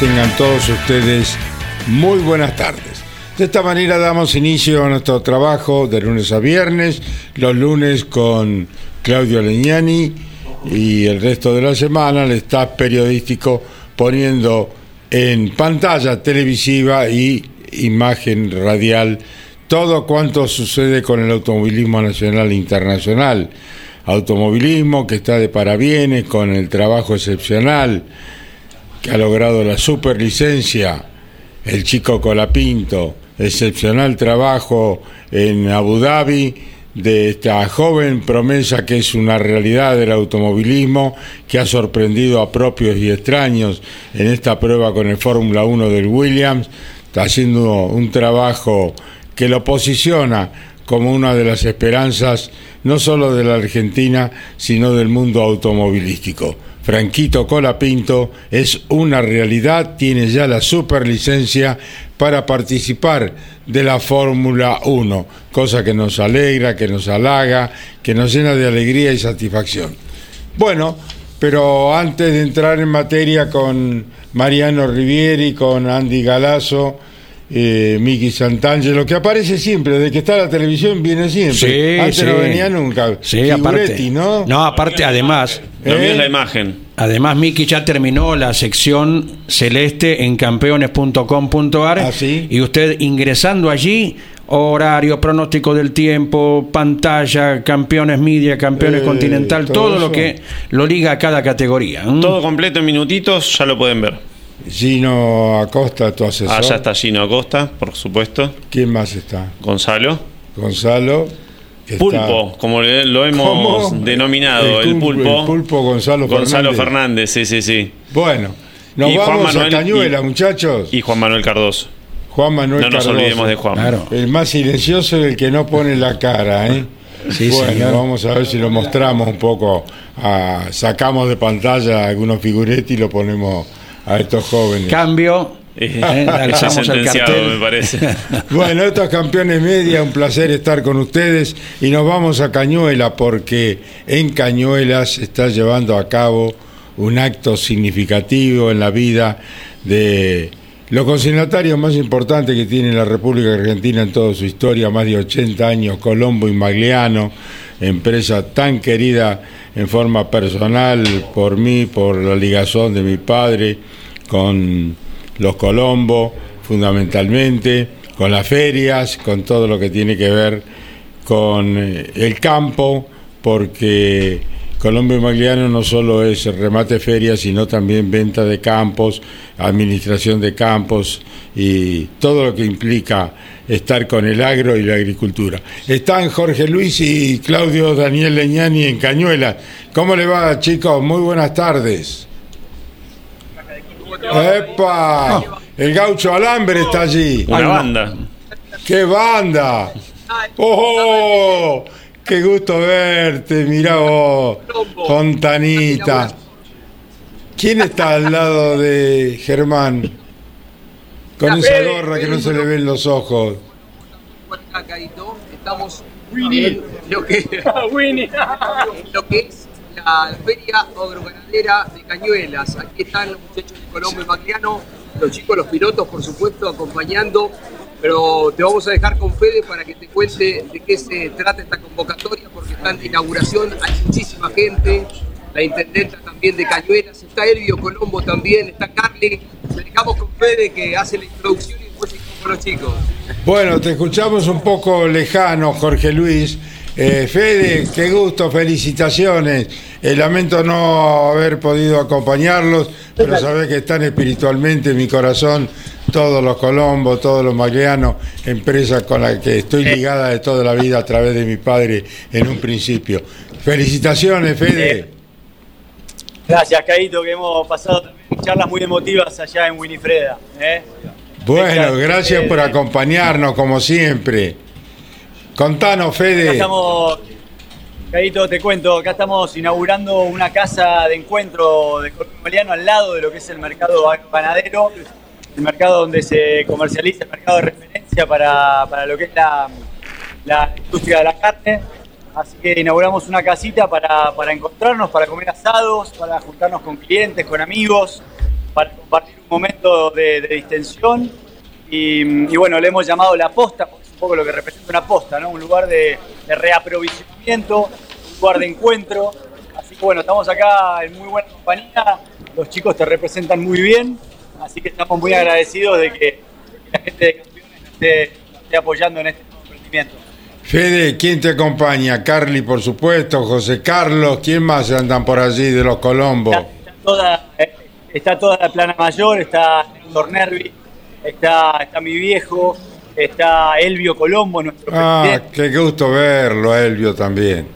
Tengan todos ustedes muy buenas tardes. De esta manera damos inicio a nuestro trabajo de lunes a viernes, los lunes con Claudio Leñani y el resto de la semana el staff periodístico poniendo en pantalla televisiva y imagen radial todo cuanto sucede con el automovilismo nacional e internacional. Automovilismo que está de parabienes con el trabajo excepcional que ha logrado la superlicencia, el chico Colapinto, excepcional trabajo en Abu Dhabi de esta joven promesa que es una realidad del automovilismo, que ha sorprendido a propios y extraños en esta prueba con el Fórmula 1 del Williams, está haciendo un trabajo que lo posiciona como una de las esperanzas no solo de la Argentina, sino del mundo automovilístico. Franquito Colapinto es una realidad, tiene ya la superlicencia para participar de la Fórmula 1, cosa que nos alegra, que nos halaga, que nos llena de alegría y satisfacción. Bueno, pero antes de entrar en materia con Mariano Rivieri, con Andy Galazo, eh, Miki Santangelo, que aparece siempre, desde que está la televisión viene siempre. Sí, Antes sí. no venía nunca. Sí, aparte. ¿no? No, aparte, además, Lo ¿Eh? la imagen. además Miki ya terminó la sección celeste en campeones.com.ar ¿Ah, sí? y usted ingresando allí, horario, pronóstico del tiempo, pantalla, campeones media, campeones Eh, continental, todo todo, lo que lo liga a cada categoría. Todo completo en minutitos, ya lo pueden ver. Gino Acosta, tu asesor. Allá está Gino Acosta, por supuesto. ¿Quién más está? Gonzalo. Gonzalo. Pulpo, como lo hemos ¿Cómo? denominado, el, pulpo. El pulpo Gonzalo, Gonzalo Fernández. Fernández, sí, sí, sí. Bueno, nos Y Juan vamos Manuel a Cañuela, y- muchachos. Y Juan Manuel Cardoso. Juan Manuel no nos Cardoso. olvidemos de Juan. Claro. El más silencioso es el que no pone la cara, ¿eh? Sí, bueno, señor. vamos a ver si lo mostramos un poco. a- sacamos de pantalla algunos figuretti y lo ponemos a estos jóvenes. Cambio, Eh, eh, el sentenciado, cartel. me parece. Bueno, estos campeones media, un placer estar con ustedes y nos vamos a Cañuela porque en Cañuela se está llevando a cabo un acto significativo en la vida de los consignatarios más importantes que tiene la República Argentina en toda su historia, más de 80 años, Colombo y Magliano, empresa tan querida en forma personal por mí, por la ligazón de mi padre, con los Colombo, fundamentalmente, con las ferias, con todo lo que tiene que ver con eh, el campo, porque Colombo y Magliano no solo es remate feria, sino también venta de campos, administración de campos y todo lo que implica estar con el agro y la agricultura. Están Jorge Luis y Claudio Daniel Leñani en Cañuela. ¿Cómo le va, chicos? Muy buenas tardes. ¡Epa! El gaucho Alambre está allí. Una banda. ¡Qué banda! ¡Oh! ¡Qué gusto verte! Mirá vos, Fontanita. ¿Quién está al lado de Germán? Con esa gorra que no se le ven los ojos. estamos en lo que, en lo que es la feria agroganadera de Cañuelas. Aquí están los muchachos de Colombo y Magliano, los chicos, los pilotos, por supuesto, acompañando. Pero te vamos a dejar con Fede para que te cuente de qué se trata esta convocatoria, porque están de inauguración, hay muchísima gente. la intendenta también de Cañuelas, está Elvio Colombo también, está Carly. Le dejamos con Fede que hace la introducción y después con los chicos. Bueno, te escuchamos un poco lejano, Jorge Luis. Eh, Fede, qué gusto, felicitaciones. Eh, lamento no haber podido acompañarlos, pero sabés que están espiritualmente en mi corazón todos los Colombos, todos los Maglianos, empresa con la que estoy ligada de toda la vida a través de mi padre en un principio. Felicitaciones, Fede. Gracias, Caito, que hemos pasado también charlas muy emotivas allá en Winifreda. ¿eh? Bueno, gracias por acompañarnos como siempre. Contanos, Acá Fede. estamos, Caito, te cuento, acá estamos inaugurando una casa de encuentro de colombiano al lado de lo que es el mercado ganadero, el mercado donde se comercializa, el mercado de referencia para, para lo que es la, la industria de la carne. Así que inauguramos una casita para, para encontrarnos, para comer asados, para juntarnos con clientes, con amigos, para compartir un momento de, de distensión. Y, y bueno, le hemos llamado La Posta, porque es un poco lo que representa una posta, ¿no? Un lugar de, de reaprovisionamiento, un lugar de encuentro. Así que bueno, estamos acá en muy buena compañía, los chicos te representan muy bien, así que estamos muy agradecidos de que la gente de campeones nos esté, nos esté apoyando en este emprendimiento. Fede, ¿quién te acompaña? Carly, por supuesto, José Carlos, ¿quién más andan por allí de los Colombos? Está, está toda, eh, está toda la plana mayor, está Héctor Nervi, está, está mi viejo, está Elvio Colombo, nuestro Ah, presidente. qué gusto verlo, Elvio también.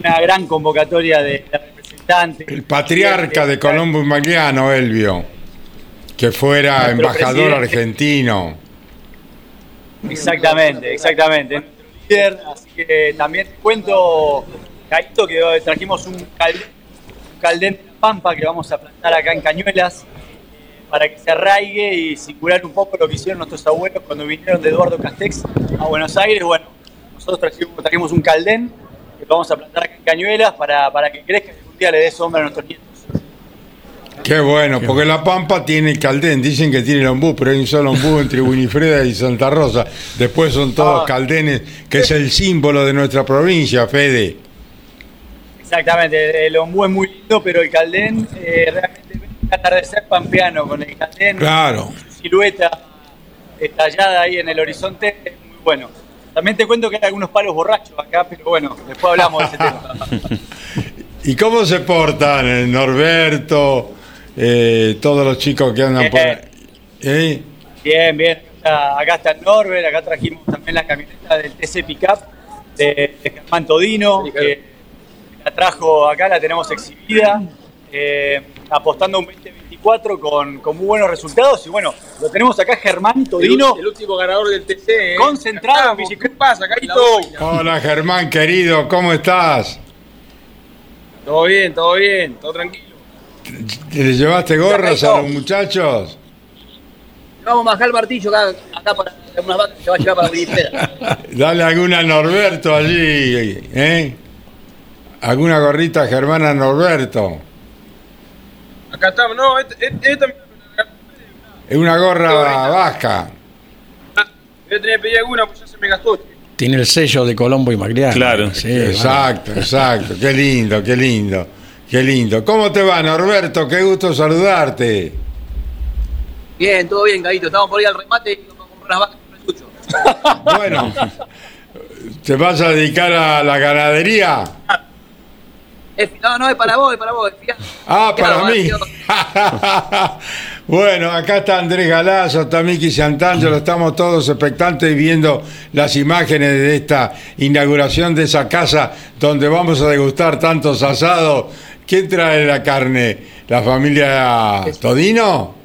Una gran convocatoria de, de representantes. El patriarca de Colombo y Magliano, Elvio, que fuera Nuestro embajador presidente. argentino. Exactamente, exactamente. Así que también te cuento, Caito, que trajimos un caldén, un caldén de pampa que vamos a plantar acá en Cañuelas eh, para que se arraigue y circular un poco lo que hicieron nuestros abuelos cuando vinieron de Eduardo Castex a Buenos Aires. Bueno, nosotros trajimos, trajimos un caldén que vamos a plantar acá en Cañuelas para, para que crezca y algún día le dé sombra a nuestros nietos. Qué bueno, porque La Pampa tiene Caldén, dicen que tiene el ombú, pero hay un solo ombú entre Winifreda y Santa Rosa. Después son todos Ah. caldenes, que es el símbolo de nuestra provincia, Fede. Exactamente, el ombú es muy lindo, pero el caldén eh, realmente un atardecer pampeano con el caldén. Claro. su silueta estallada ahí en el horizonte es muy bueno. También te cuento que hay algunos palos borrachos acá, pero bueno, después hablamos de ese tema. ¿Y cómo se portan eh, Norberto, eh, todos los chicos que andan por ahí? ¿Eh? Bien, bien. Acá, está Norbert, acá trajimos también la camioneta del TC Pickup de, de Germán Todino, que la trajo acá, la tenemos exhibida, eh, apostando un 2024 con, con muy buenos resultados. Y bueno, lo tenemos acá Germán Todino, El, último ganador del TC. ¿eh? concentrado en. ¿Qué pasa, Caito? Hola Germán, querido, ¿cómo estás? Todo bien, todo bien, todo tranquilo. ¿Le llevaste gorras a los muchachos? Vamos a bajar el martillo acá, acá para unas vacas que se va a llevar para la. Dale alguna a Norberto allí, ¿eh? ¿Alguna gorrita germana a Norberto? Acá estamos, no, este, este, esta Es una gorra vasca. voy a tener que pedir alguna, pues ya se me gastó. Tiene el sello de Colombo y Magliano. Claro. Sí, Exacto, exacto. Qué lindo, qué lindo. Qué lindo. ¿Cómo te va, Norberto? Qué gusto saludarte. Bien, todo bien, Caito. Estamos por ir al remate y vamos a comprar unas vacas con el. Bueno, ¿te vas a dedicar a la ganadería? No, no, es para vos, es para vos. es. Ah, para mí. bueno, acá está Andrés Galazo, está Miki Santangelo, estamos todos expectantes viendo las imágenes de esta inauguración de esa casa donde vamos a degustar tantos asados. ¿Quién trae la carne? ¿La familia Todino?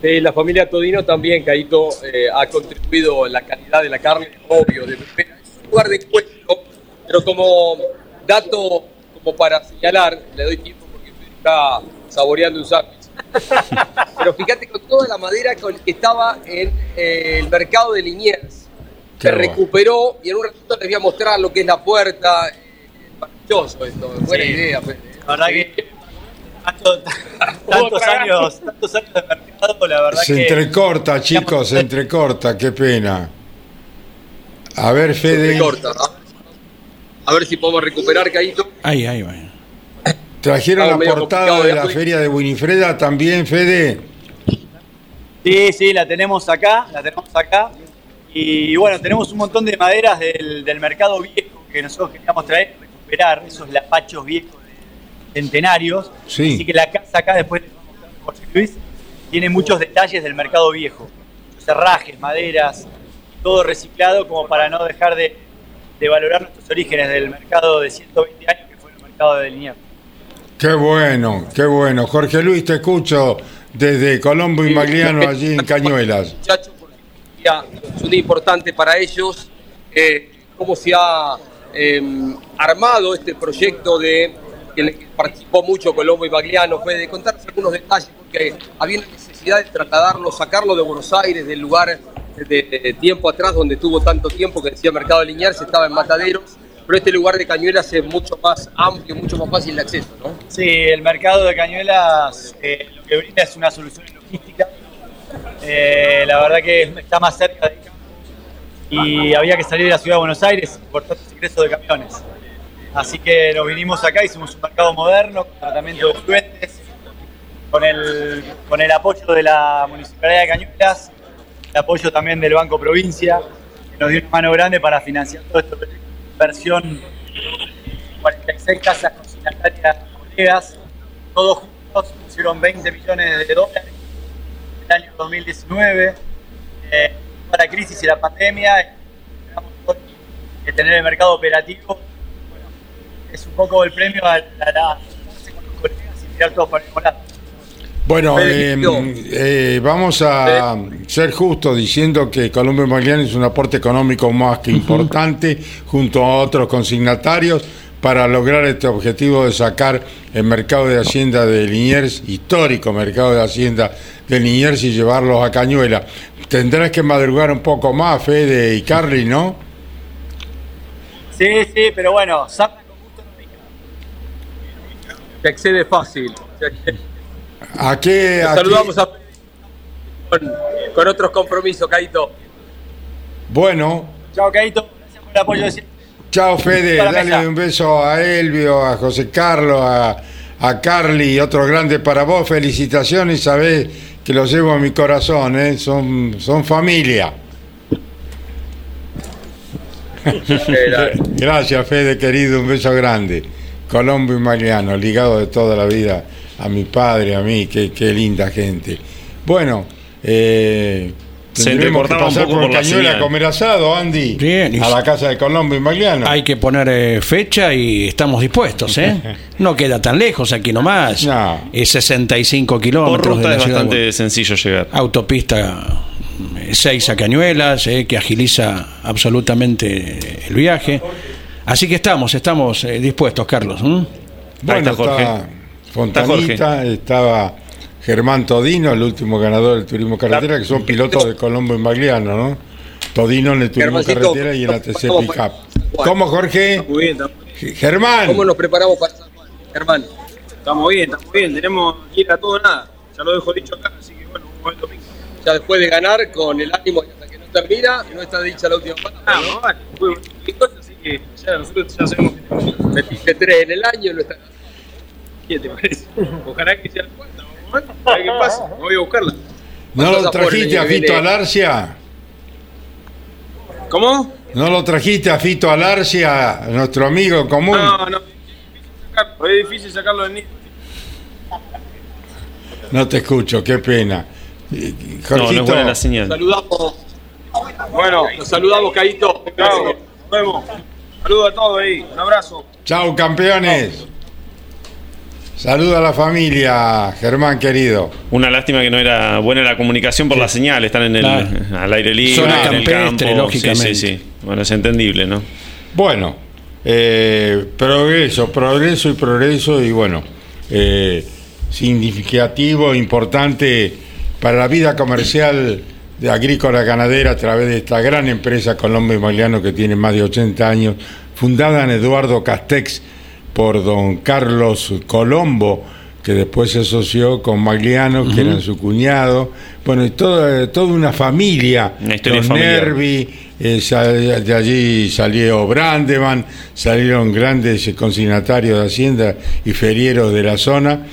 Eh, la familia Todino también, Caito, eh, ha contribuido en la calidad de la carne, obvio, de primera. Es un lugar de encuentro, pero como dato, como para señalar, le doy tiempo porque estoy acá saboreando un sándwich. Pero fíjate con toda la madera con que estaba en eh, el mercado de Liniers. Se recuperó y en un ratito les voy a mostrar lo que es la puerta. Eh, esto, buena Sí. idea. Fede. La verdad que tanto- tantos, años, tantos años de mercado, la verdad Se que entrecorta, chicos, se entrecorta, qué pena. A ver, Se Fede. corta. A ver, si- a ver si podemos recuperar, Caito. Ahí, ahí va. ¿Trajeron la portada de de la feria de Winifreda también, Fede? Sí, sí, la tenemos acá, la tenemos acá. Y bueno, tenemos un montón de maderas del, del mercado viejo que nosotros queríamos traer, recuperar esos lapachos viejos de centenarios. Sí. Así que la casa acá, después les vamos a mostrar José Luis, tiene muchos detalles del mercado viejo. Cerrajes, maderas, todo reciclado como para no dejar de, de valorar nuestros orígenes del mercado de 120 años que fue el mercado de Liniers. Qué bueno, qué bueno. Jorge Luis, te escucho desde Colombo y Magliano, allí en Cañuelas. muchachos, es un día importante para ellos. eh, cómo se ha eh, armado este proyecto de que participó mucho Colombo y Bagliano, fue de contarnos algunos detalles, porque había una necesidad de trasladarlo, sacarlo de Buenos Aires, del lugar de, tiempo atrás donde tuvo tanto tiempo que decía Mercado de Liniers, estaba en Mataderos, pero este lugar de Cañuelas es mucho más amplio, mucho más fácil de acceso, ¿no? Sí, el mercado de Cañuelas eh, lo que brinda es una solución logística. Eh, la verdad que está más cerca de y había que salir de la ciudad de Buenos Aires por tantos ingresos de camiones. Así que nos vinimos acá, hicimos un mercado moderno con tratamiento de fluentes, con el, con el apoyo de la Municipalidad de Cañuelas, el apoyo también del Banco Provincia, que nos dio una mano grande para financiar todo esto. Inversión 46 casas consignatarias colegas, todos juntos pusieron 20 millones de dólares en el año 2019. Eh, para la crisis y la pandemia, que tener el mercado operativo bueno, es un poco el premio a la, a la- con los colegas y mirar todos para el lado. Bueno, eh, eh, vamos a ser justos diciendo que Colombo y Magliano es un aporte económico más que importante junto a otros consignatarios para lograr este objetivo de sacar el mercado de Hacienda de Liniers, histórico mercado de Hacienda de Liniers y llevarlos a Cañuela. Tendrás que madrugar un poco más, Fede y Carly, ¿no? Sí, sí, pero bueno, Sarna con gusto no. Se accede fácil. ¿A qué? a qué- Saludamos a con, con otros compromisos, Caito. Bueno, Chao, Caito, gracias por el apoyo de. Chao Fede, dale un beso a Elvio, a José Carlos, a, a Carly y otro grande para vos. Felicitaciones, sabés que los llevo a mi corazón, ¿eh? son, son familia. Gracias Fede, querido, un beso grande. Colombo y Mariano, ligado de toda la vida a mi padre, a mí, qué, qué linda gente. Bueno, eh, Se que entrecortaba un poco por por la a comer asado, Andy, Bien, a la casa de Colombo y Mariano. Hay que poner eh, fecha y estamos dispuestos, ¿eh? No queda tan lejos aquí nomás. No. Es 65 Por kilómetros de ruta la es ciudad. de bastante sencillo llegar. autopista 6 a Cañuelas, eh, que agiliza absolutamente el viaje. Así que estamos, estamos eh, dispuestos, Carlos. ¿m? Bueno, está Jorge. estaba Fontanita, estaba Germán Todino, el último ganador del turismo carretera, que son pilotos de Colombo y Magliano, ¿no? Todino en el turismo carretera y en la TC Pickup. ¿Cómo, Jorge? Muy bien, estamos, Germán. ¿Cómo nos preparamos para San Juan, Germán? estamos bien, estamos bien. Tenemos que ir a todo o nada. Ya lo dejo dicho acá, así que bueno, ver el domingo. Ya después de ganar, con el ánimo y hasta que no termina, no está dicha la última Ah, parte, ¿no? no, vale, fue cualquier cosa, así que ya nosotros ya sabemos que tenemos Metiste tres en el año, no está siete, parece. Ojalá que sea la cuarta, vamos a ver, a ver qué pasa. Me voy a buscarla. ¿No ¿Cuántos lo trajiste a Fito? Alarcia? ¿Cómo? ¿No lo trajiste a Fito Alarcia, nuestro amigo común? No, no. sacarlo, Es difícil sacarlo del nido. No te escucho, qué pena. No, no es buena la señal. Saludamos, Bueno, nos saludamos, chao. Nos vemos. Saludos a todos ahí. Un abrazo. chau campeones. Saluda a la familia, Germán querido. Una lástima que no era buena la comunicación por la señal. Están en el, Claro. al aire libre, Zona en el campestre, campo. lógicamente. Sí, sí, sí. Bueno, es entendible, ¿no? Bueno, eh, progreso, progreso y progreso y bueno, eh, significativo, importante para la vida comercial de agrícola ganadera a través de esta gran empresa Colombo y Magliano que tiene más de 80 años, fundada en Eduardo Castex por don Carlos Colombo, que después se asoció con Magliano, que era su cuñado, bueno, y toda, toda una familia, Una historia los. Nervi, eh, sal- de allí salió Brandeman, salieron grandes consignatarios de Hacienda y ferieros de la zona,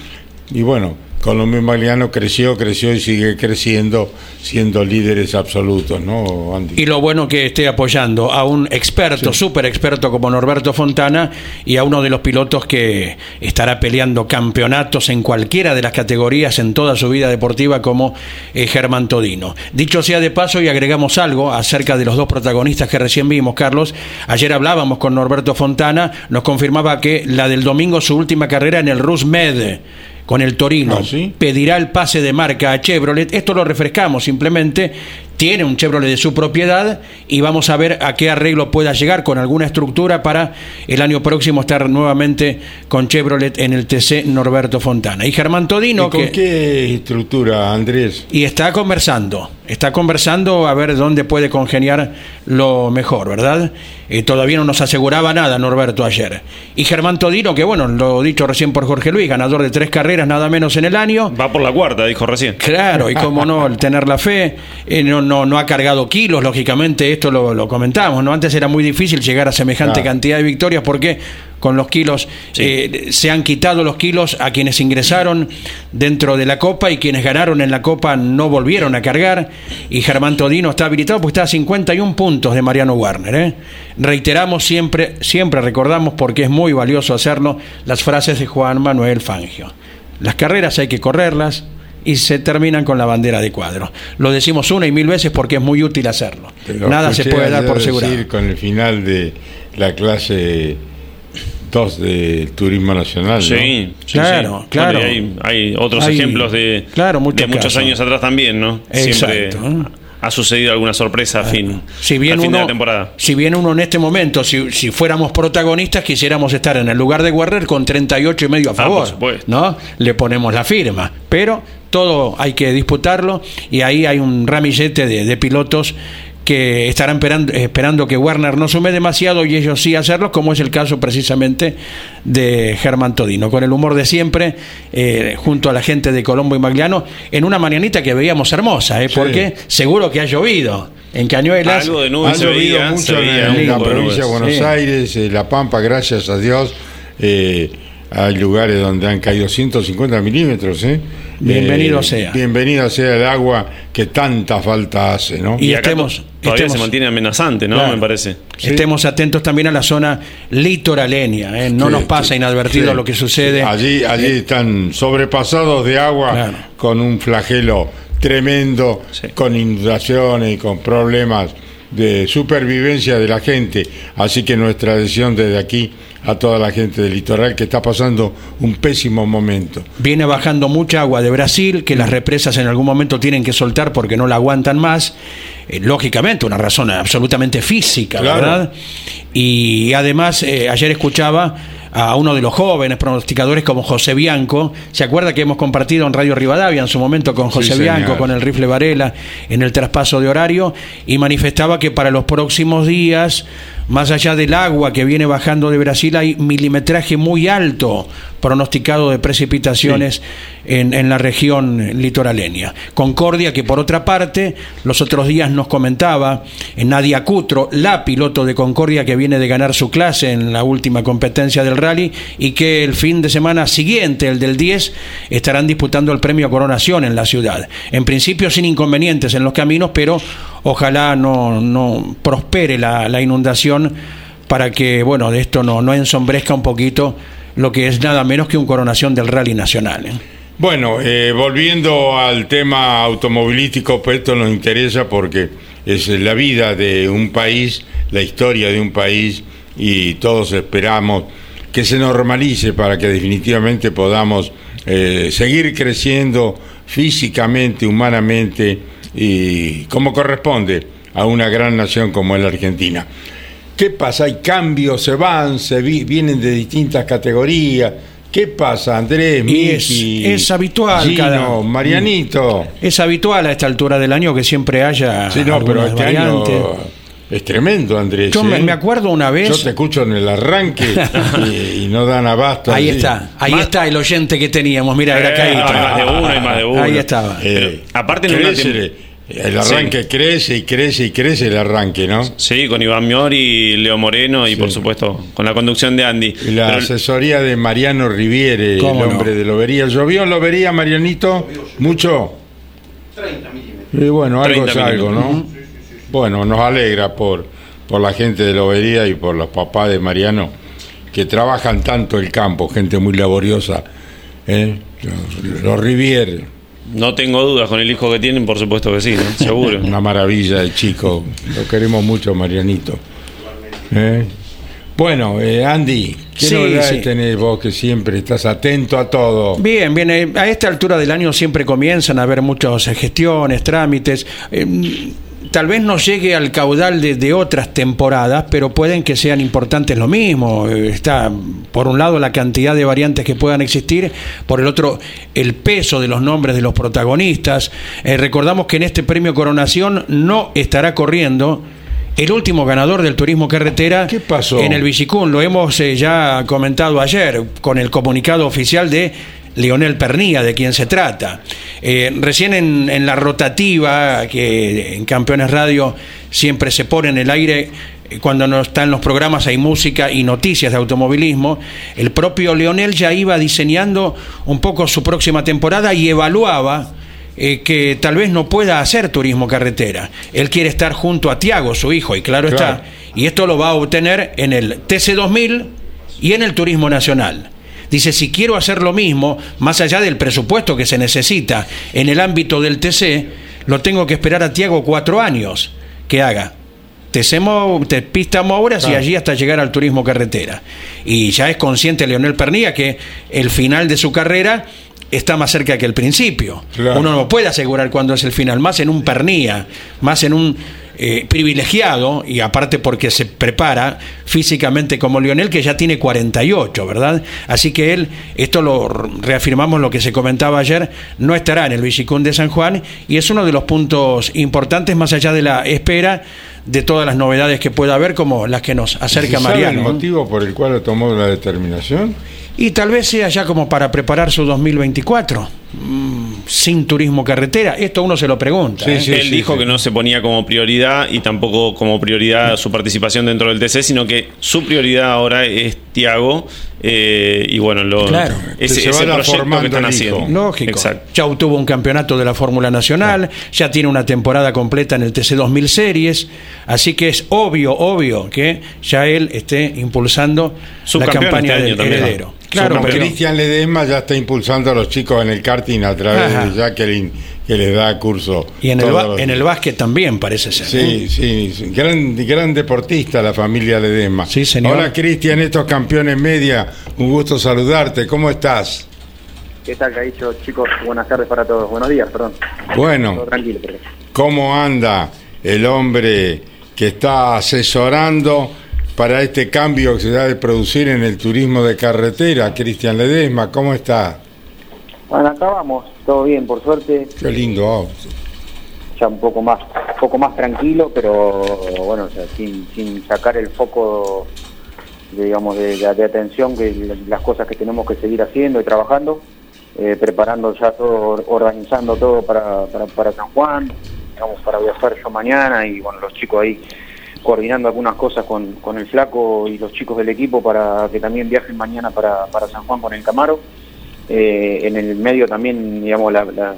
y bueno, Colombia Magliano creció, creció y sigue creciendo, siendo líderes absolutos, ¿no, Andy? Y lo bueno que esté apoyando a un experto, súper experto como Norberto Fontana y a uno de los pilotos que estará peleando campeonatos en cualquiera de las categorías en toda su vida deportiva como eh, Germán Todino. Dicho sea de paso y agregamos algo acerca de los dos protagonistas que recién vimos, Carlos. Ayer hablábamos con Norberto Fontana, nos confirmaba que la del domingo su última carrera en el Rusmed con el Torino Ah, ¿sí? pedirá el pase de marca a Chevrolet. Esto lo refrescamos simplemente. Tiene un Chevrolet de su propiedad y vamos a ver a qué arreglo pueda llegar con alguna estructura para el año próximo estar nuevamente con Chevrolet en el TC Norberto Fontana. Y Germán Todino, ¿Y con que qué estructura, Andrés? y está conversando, está conversando a ver dónde puede congeniar lo mejor, ¿verdad? Eh, todavía no nos aseguraba nada Norberto ayer. Y Germán Todino, que bueno, lo dicho recién por Jorge Luis, ganador de tres carreras nada menos en el año. Va por la cuarta, dijo recién. Claro, y cómo no, el tener la fe, eh, no, no, no ha cargado kilos, lógicamente, esto lo, lo comentamos, ¿no? Antes era muy difícil llegar a semejante Claro. cantidad de victorias porque con los kilos eh, se han quitado los kilos a quienes ingresaron dentro de la Copa y quienes ganaron en la Copa no volvieron a cargar y Germán Todino está habilitado porque está a 51 puntos de Mariano Warner. ¿eh? Reiteramos siempre, siempre recordamos porque es muy valioso hacerlo las frases de Juan Manuel Fangio. Las carreras hay que correrlas, y se terminan con la bandera de cuadro. Lo decimos una y mil veces porque es muy útil hacerlo. Nada se puede dar por seguro. con el final de la clase 2 de Turismo Nacional. ¿no? Sí, sí, Claro, sí. claro. Bueno, hay, hay otros Hay- ejemplos de, claro, muchos de muchos años atrás también, ¿no? Siempre Exacto, ¿eh? ha sucedido alguna sorpresa a fin, Si bien, al fin de uno, la temporada. si bien uno en este momento, si, si fuéramos protagonistas, quisiéramos estar en el lugar de Warner con 38 y medio a Ah, favor. por supuesto. ¿no? Le ponemos la firma. Pero todo hay que disputarlo y ahí hay un ramillete de, de pilotos que estarán esperando, esperando que Warner no sume demasiado y ellos sí hacerlo, como es el caso precisamente de Germán Todino, con el humor de siempre, eh, junto a la gente de Colombo y Magliano, en una mañanita que veíamos hermosa, ¿eh? Sí. porque seguro que ha llovido en Cañuelas. Algo de nube Ha llovido veía, mucho en, la provincia de. Buenos Sí. Aires, eh, La Pampa, gracias a Dios. eh, hay lugares donde han caído 150 milímetros. ¿eh? Bienvenido Eh, sea. Bienvenido sea el agua que tanta falta hace. ¿no? Y Y estemos- to- todavía estemos- se mantiene amenazante, ¿no? Claro. Me parece. Sí. Estemos atentos también a la zona litoraleña, ¿eh? no Sí, nos pasa sí, inadvertido sí. lo que sucede. Allí, allí están sobrepasados de agua Claro. con un flagelo tremendo, Sí. con inundaciones y con problemas de supervivencia de la gente. Así que nuestra adhesión desde aquí a toda la gente del litoral que está pasando un pésimo momento. Viene bajando mucha agua de Brasil, que las represas en algún momento tienen que soltar porque no la aguantan más. Eh, lógicamente, una razón absolutamente física, Claro. ¿verdad? Y además, eh, ayer escuchaba a uno de los jóvenes pronosticadores como José Bianco. ¿Se acuerda que hemos compartido en Radio Rivadavia en su momento con José Sí, Bianco, señor. con el rifle Varela, en el traspaso de horario? Y manifestaba que para los próximos días, más allá del agua que viene bajando de Brasil, hay milimetraje muy alto pronosticado de precipitaciones en, en la región litoraleña. Concordia, que por otra parte, los otros días nos comentaba Nadia Cutro, la piloto de Concordia que viene de ganar su clase en la última competencia del rally y que el fin de semana siguiente, el del 10, estarán disputando el premio Coronación en la ciudad. En principio sin inconvenientes en los caminos, pero ojalá no, no prospere la, la inundación para que, bueno, de esto no, no ensombrezca un poquito lo que es nada menos que un coronación del rally nacional. ¿eh? Bueno, eh, volviendo al tema automovilístico, pues esto nos interesa porque es la vida de un país, la historia de un país y todos esperamos que se normalice para que definitivamente podamos eh, seguir creciendo físicamente, humanamente y como corresponde a una gran nación como es la Argentina. ¿Qué pasa? Hay cambios, se van, se vi- vienen de distintas categorías. ¿Qué pasa, Andrés, Y es- Miki, es habitual Gino, cada- Marianito? Es habitual a esta altura del año que siempre haya Sí, no, pero este variantes. año Es tremendo, Andrés. Yo me, ¿eh? me acuerdo una vez. Yo te escucho en el arranque y, y no dan abasto. Ahí así. está, ahí está el oyente que teníamos. Mira, era Eh, más de uno, hay más de uno. Ahí estaba. Eh, aparte en una el arranque crece y crece y crece el arranque, ¿no? Sí, con Iván Miori, Leo Moreno y por supuesto con la conducción de Andy. Y la Pero- asesoría de Mariano Riviere, el ¿Cómo no? hombre de Lobería. ¿Llovió en Lobería, Marianito? ¿Mucho? 30 milímetros. Y bueno, algo 30 es algo, ¿no? Bueno, nos alegra por, por la gente de Lobería y por los papás de Mariano, que trabajan tanto el campo, gente muy laboriosa. ¿eh? Los, los Riviere, no tengo dudas con el hijo que tienen, por supuesto que sí, ¿no? seguro. una maravilla de chico. Lo queremos mucho, Marianito. ¿Eh? Bueno, eh, Andy, ¿qué Sí, novedades sí. tenés vos que siempre estás atento a todo? Bien, bien. eh, A esta altura del año siempre comienzan a haber muchas eh, gestiones, trámites. Eh, Tal vez no llegue al caudal de, de otras temporadas, pero pueden que sean importantes lo mismo. Eh, Está, por un lado, la cantidad de variantes que puedan existir, por el otro, el peso de los nombres de los protagonistas. Eh, recordamos que en este premio Coronación no estará corriendo el último ganador del turismo carretera ¿Qué pasó? en el Villicún. Lo hemos eh, ya comentado ayer con el comunicado oficial de Leonel Pernía, de quien se trata. Eh, recién en, en la rotativa, que en Campeones Radio siempre se pone en el aire, eh, cuando no están los programas hay música y noticias de automovilismo, el propio Leonel ya iba diseñando un poco su próxima temporada y evaluaba eh, que tal vez no pueda hacer turismo carretera. Él quiere estar junto a Tiago, su hijo, y claro, Claro. está. Y esto lo va a obtener en el TC2000 y en el Turismo Nacional. Dice, si quiero hacer lo mismo, más allá del presupuesto que se necesita en el ámbito del TC, lo tengo que esperar a Tiago cuatro años que haga. TC te- Pista Mouras y Claro. allí hasta llegar al turismo carretera. Y ya es consciente Leonel Pernilla que el final de su carrera está más cerca que el principio. Claro. Uno no puede asegurar cuándo es el final, más en un Pernilla, más en un eh, privilegiado, y aparte porque se prepara físicamente como Lionel, que ya tiene 48, ¿verdad? Así que él, esto lo reafirmamos lo que se comentaba ayer, no estará en el Villicún de San Juan, y es uno de los puntos importantes, más allá de la espera de todas las novedades que pueda haber, como las que nos acerca ¿Se sabe Mariano. el motivo por el cual tomó la determinación? Y tal vez sea ya como para preparar su 2024, mm, sin turismo carretera. Esto uno se lo pregunta. Sí, ¿eh? sí. Él dijo que no se ponía como prioridad y tampoco como prioridad su participación dentro del TC, sino que su prioridad ahora es Tiago eh, y bueno, lo, Claro. ese, se ese proyecto que están haciendo. Lógico. Exacto. Ya obtuvo un campeonato de la Fórmula Nacional, ya tiene una temporada completa en el TC 2000 Series, así que es obvio, obvio que ya él esté impulsando la Subcampeón campaña este año del también. heredero. Claro, porque- Cristian Ledesma ya está impulsando a los chicos en el karting a través Ajá. de Jacqueline, que les da curso. y en el, los en el básquet también parece ser. ¿no? Sí, sí. Gran, gran deportista la familia Ledesma. Sí, señor. Hola Cristian, estos campeones media, un gusto saludarte, ¿cómo estás? ¿Qué tal, que ha dicho, chicos? Buenas tardes para todos. Buenos días, perdón. Todo Bueno, tranquilo, pero... ¿cómo anda el hombre que está asesorando para este cambio que se da de producir en el turismo de carretera? Cristian Ledesma, ¿cómo está? Bueno, acá vamos. Todo bien, por suerte. Qué lindo auto. Ya un poco más un poco más tranquilo, pero bueno, o sea, sin, sin sacar el foco, de, digamos, de, de- de atención que las cosas que tenemos que seguir haciendo y trabajando. eh, preparando ya todo, organizando todo para, para, para San Juan, digamos, para viajar yo mañana y bueno, los chicos ahí coordinando algunas cosas con, con el flaco y los chicos del equipo para que también viajen mañana para, para San Juan con el Camaro. Eh, en el medio también, digamos, la, la,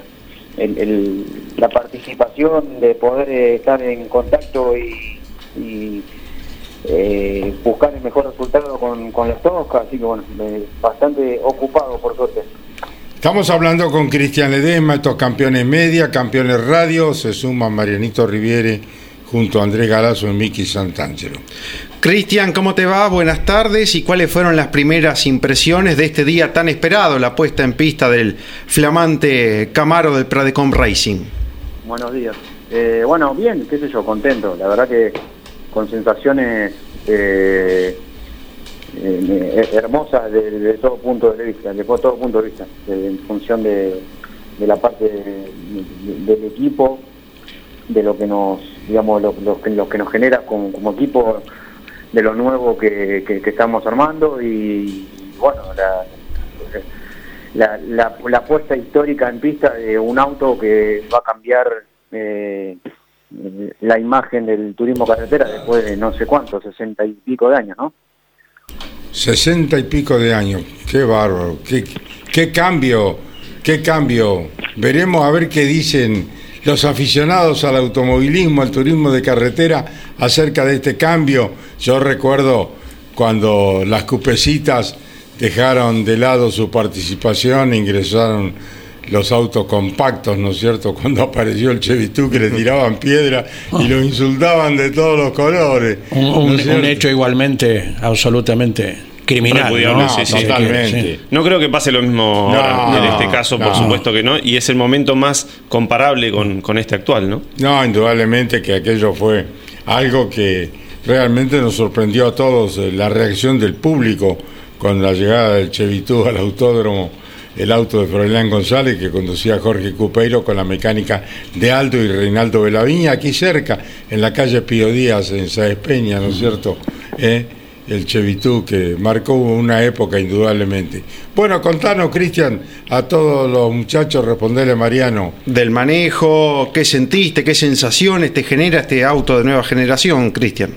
el- la participación de poder eh, estar en contacto y, eh, buscar el mejor resultado con, con las toscas, así que bueno, bastante ocupado por suerte. Estamos hablando con Cristian Ledesma, estos campeones media, campeones radio, se suman Marianito Riviere junto a Andrés Galazo y Miki Santangelo. Cristian, ¿cómo te va? Buenas tardes. ¿Y cuáles fueron las primeras impresiones de este día tan esperado, la puesta en pista del flamante Camaro del Pradecom Racing? Buenos días. Eh, bueno, bien, qué sé yo, contento. La verdad que con sensaciones eh, eh, hermosas de, de todo punto de vista, de todo punto de vista, de- en función de, de la parte de- de- del equipo, de lo que nos digamos, lo, que, nos genera como, equipo de lo nuevo que, estamos armando y bueno, la, la puesta histórica en pista de un auto que va a cambiar eh, la imagen del turismo carretera después de no sé cuánto, sesenta y pico de años, ¿no? Sesenta y pico de años. Qué bárbaro. Qué, qué cambio. Qué cambio. Veremos a ver qué dicen los aficionados al automovilismo, al turismo de carretera acerca de este cambio. Yo recuerdo cuando las cupecitas dejaron de lado su participación, ingresaron los autos compactos, ¿no es cierto? Cuando apareció el Chevitú que le tiraban piedra y lo insultaban de todos los colores. Un, hecho igualmente absolutamente criminal. ¿no? sí, sí. Así que, Totalmente. sí. No creo que pase lo mismo No, ahora en este caso, por no. supuesto que no, y es el momento más comparable con, con este actual, ¿no? No, indudablemente que aquello fue algo que realmente nos sorprendió a todos, eh, la reacción del público con la llegada del Chevitú al autódromo, el auto de Froilán González que conducía a Jorge Cupeiro con la mecánica de Aldo y Reinaldo Velaviña, aquí cerca, en la calle Pío Díaz, en Sáez Peña, ¿no es cierto? Eh, el Chevitú que marcó una época indudablemente. Bueno, contanos, Cristian, a todos los muchachos, responderle Mariano. Del manejo, ¿qué sentiste? ¿Qué sensaciones te genera este auto de nueva generación, Cristian?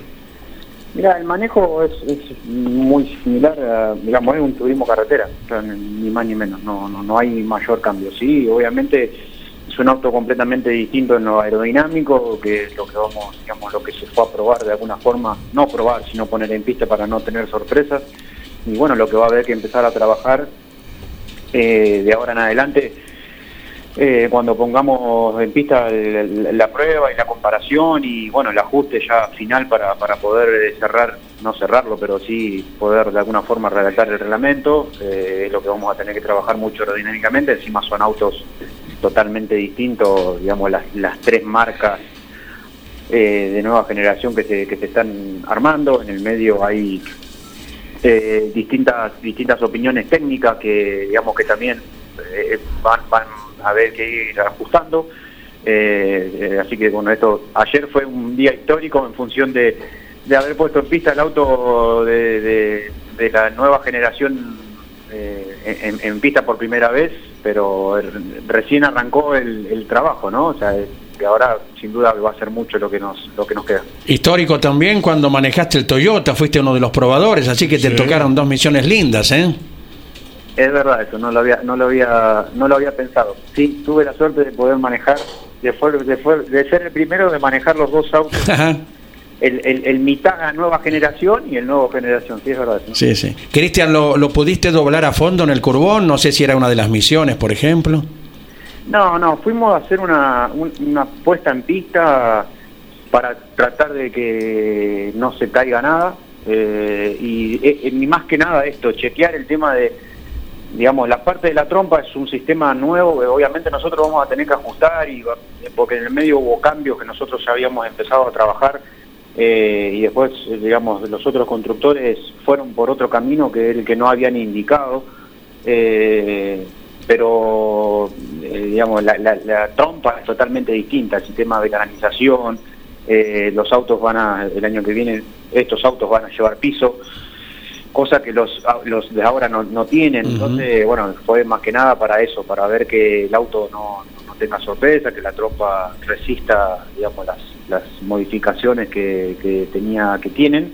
Mira, el manejo es, es muy similar, a, digamos, es un turismo carretera, o sea, ni más ni menos, no, no, no hay mayor cambio. Sí, obviamente es un auto completamente distinto en lo aerodinámico, que lo que vamos, digamos, lo que se fue a probar de alguna forma, no probar, sino poner en pista para no tener sorpresas. Y bueno, lo que va a haber que empezar a trabajar eh, de ahora en adelante eh, cuando pongamos en pista la prueba y la comparación y bueno el ajuste ya final para, para poder eh, cerrar, no cerrarlo, pero sí poder de alguna forma redactar el reglamento, eh, es lo que vamos a tener que trabajar mucho aerodinámicamente, encima son autos totalmente distintos, digamos las, las tres marcas eh, de nueva generación que se, que se están armando, en el medio hay eh, distintas distintas opiniones técnicas que digamos que también eh, van van a haber que ir ajustando. Eh, así que bueno esto ayer fue un día histórico en función de, de haber puesto en pista el auto de- de la nueva generación eh, en, en pista por primera vez pero er- recién arrancó el, el trabajo no o sea que ahora sin duda va a ser mucho lo que nos lo que nos queda Histórico también cuando manejaste el Toyota, fuiste uno de los probadores, así que te Sí. tocaron dos misiones lindas, ¿eh? Es verdad eso, no lo había, no lo había, no lo había pensado. Sí, tuve la suerte de poder manejar, de, de ser el primero de manejar los dos autos, el, el, el mitad nueva generación y el nuevo generación, sí es verdad. sí, sí. Cristian, ¿lo, ¿lo pudiste doblar a fondo en el curbón? No sé si era una de las misiones, por ejemplo. No, no, fuimos a hacer una, un- una puesta en pista para tratar de que no se caiga nada eh, y eh, eh, más que nada esto, chequear el tema de, digamos, la parte de la trompa es un sistema nuevo que obviamente nosotros vamos a tener que ajustar y porque en el medio hubo cambios que nosotros ya habíamos empezado a trabajar eh, y después, digamos, los otros constructores fueron por otro camino que el que no habían indicado. Eh, pero eh, digamos la, la- la trompa es totalmente distinta, el sistema de canalización, eh, los autos van a, el año que viene, estos autos van a llevar piso, cosa que los, los de ahora no, no tienen, entonces bueno, fue más que nada para eso, para ver que el auto no, no tenga sorpresa, que la trompa resista, digamos, las, las modificaciones que, que tenía, que tienen,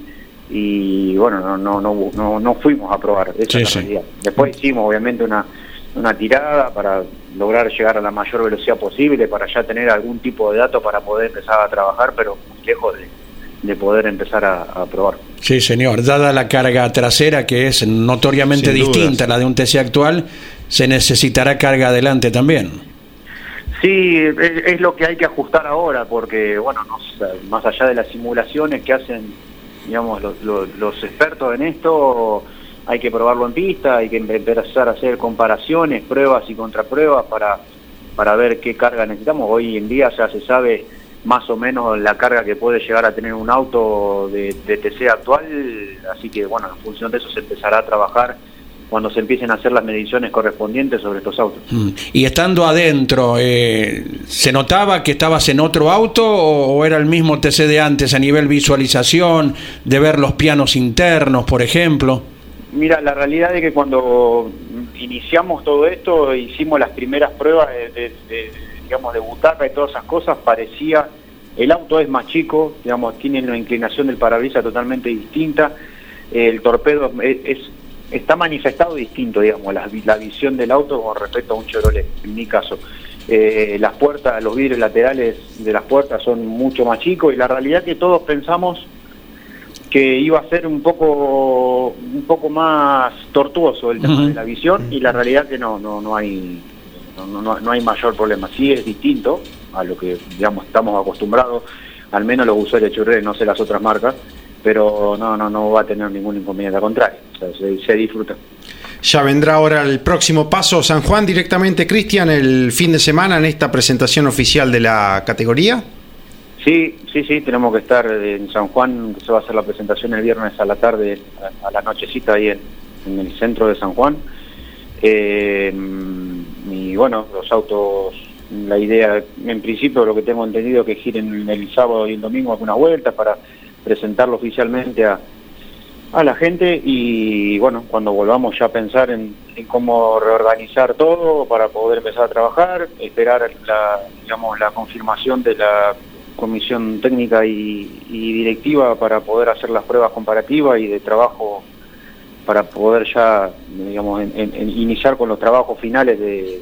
y bueno, no, no, no, no, no fuimos a probar, esa Sí. Después hicimos obviamente una, una tirada para lograr llegar a la mayor velocidad posible, para ya tener algún tipo de dato para poder empezar a trabajar, pero muy lejos de, de poder empezar a, a probar. Sí, señor. Dada la carga trasera, que es notoriamente Sin dudas. distinta a la de un TC actual, se necesitará carga adelante también. Sí, es, lo que hay que ajustar ahora, porque, bueno, no más allá de las simulaciones que hacen, digamos, los, los- los expertos en esto, hay que probarlo en pista, hay que empezar a hacer comparaciones, pruebas y contrapruebas para, para ver qué carga necesitamos. Hoy en día ya se sabe más o menos la carga que puede llegar a tener un auto de, de TC actual, así que, bueno, en función de eso se empezará a trabajar cuando se empiecen a hacer las mediciones correspondientes sobre estos autos. Mm. Y estando adentro, eh, ¿se notaba que estabas en otro auto o, o era el mismo TC de antes a nivel visualización, de ver los pianos internos, por ejemplo? Mira, la realidad es que cuando iniciamos todo esto, hicimos las primeras pruebas de, de- de, digamos, de butaca y todas esas cosas, parecía, el auto es más chico, digamos, tiene una inclinación del parabrisas totalmente distinta, el torpedo es, es- está manifestado distinto, digamos, la, la visión del auto con respecto a un Chevrolet, en mi caso. Eh, las puertas, los vidrios laterales de las puertas son mucho más chicos y la realidad que todos pensamos que iba a ser un poco un poco más tortuoso el tema de la visión y la realidad que no no no hay no, no- no, hay mayor problema. Sí es distinto a lo que digamos estamos acostumbrados al menos los usuarios de Chevrolet no sé las otras marcas pero no no no va a tener ningún inconveniente al contrario o sea, se, se disfruta Ya vendrá ahora el próximo paso, San Juan directamente, Cristian, el fin de semana en esta presentación oficial de la categoría. Sí, sí, sí, tenemos que estar en San Juan, que se va a hacer la presentación el viernes a la tarde, a, la nochecita ahí en, en el centro de San Juan. Eh, y bueno, los autos, la idea, en principio lo que tengo entendido que giren el sábado y el domingo algunas vueltas para presentarlo oficialmente a, a la gente y bueno, cuando volvamos ya a pensar en, cómo reorganizar todo para poder empezar a trabajar, esperar la, digamos, la confirmación de la comisión técnica y, directiva para poder hacer las pruebas comparativas y de trabajo para poder ya, digamos, en- iniciar con los trabajos finales de,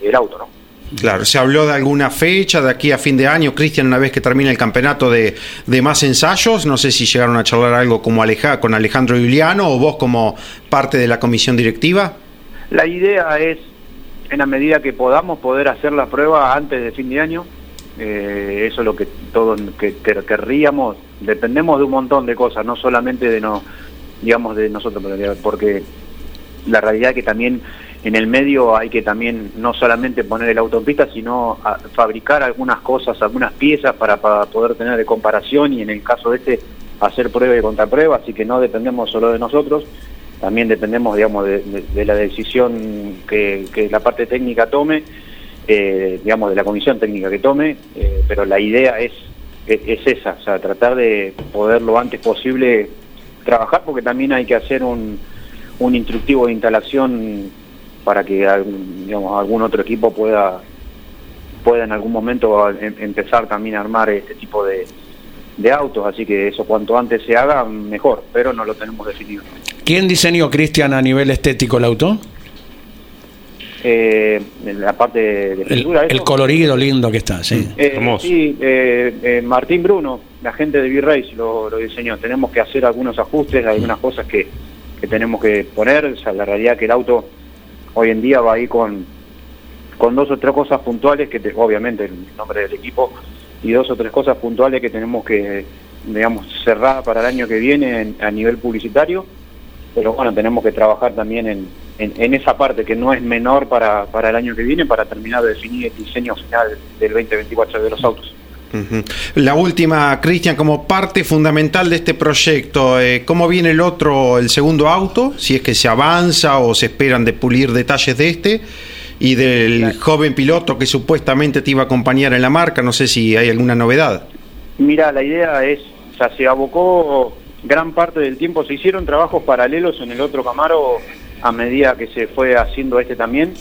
del auto, ¿no? Claro, se habló de alguna fecha de aquí a fin de año, Cristian, una vez que termine el campeonato de, de más ensayos. No sé si llegaron a charlar algo como Aleja, con Alejandro Juliano o vos como parte de la comisión directiva. La idea es, en la medida que podamos, poder hacer la prueba antes de fin de año. Eh, eso es lo que todos que, que- querríamos. Dependemos de un montón de cosas, no solamente de no, digamos, de nosotros, porque- porque la realidad es que también en el medio hay que también no solamente poner el auto en pista, sino fabricar algunas cosas, algunas piezas para, para poder tener de comparación y en el caso de este hacer prueba y contraprueba, así que no dependemos solo de nosotros, también dependemos, digamos, de la decisión que, que la parte técnica tome, eh, digamos, de la comisión técnica que tome, eh, pero la idea es, es, es esa, o sea, tratar de poder lo antes posible trabajar, porque también hay que hacer un, un instructivo de instalación para que algún- digamos, algún otro equipo pueda pueda en algún momento em- empezar también a armar este tipo de, de autos, así que eso cuanto antes se haga, mejor, pero no lo tenemos definido. ¿Quién diseñó, Cristian, a nivel estético el auto? Eh, en la parte de El, figura, el colorido lindo que está, sí. Eh, Hermoso. sí, eh, eh, Martín Bruno, la gente de V-Race lo, lo diseñó. Tenemos que hacer algunos ajustes, algunas cosas que, que tenemos que poner. O sea, la realidad que el auto hoy en día va ahí con, con dos o tres cosas puntuales, que te- obviamente el nombre del equipo, y dos o tres cosas puntuales que tenemos que, digamos, cerrar para el año que viene en- a nivel publicitario. Pero bueno, tenemos que trabajar también en, en, en esa parte que no es menor para, para el año que viene, para terminar de definir el diseño final del 2024 de los autos. La última, Cristian, como parte fundamental de este proyecto, eh, ¿cómo viene el otro, el segundo auto? Si es que se avanza o se esperan de pulir detalles de este y del joven piloto que supuestamente te iba a acompañar en la marca, no sé si hay alguna novedad. Mira, la idea es, o sea, se abocó gran parte del tiempo, se hicieron trabajos paralelos en el otro Camaro a medida que se fue haciendo este también.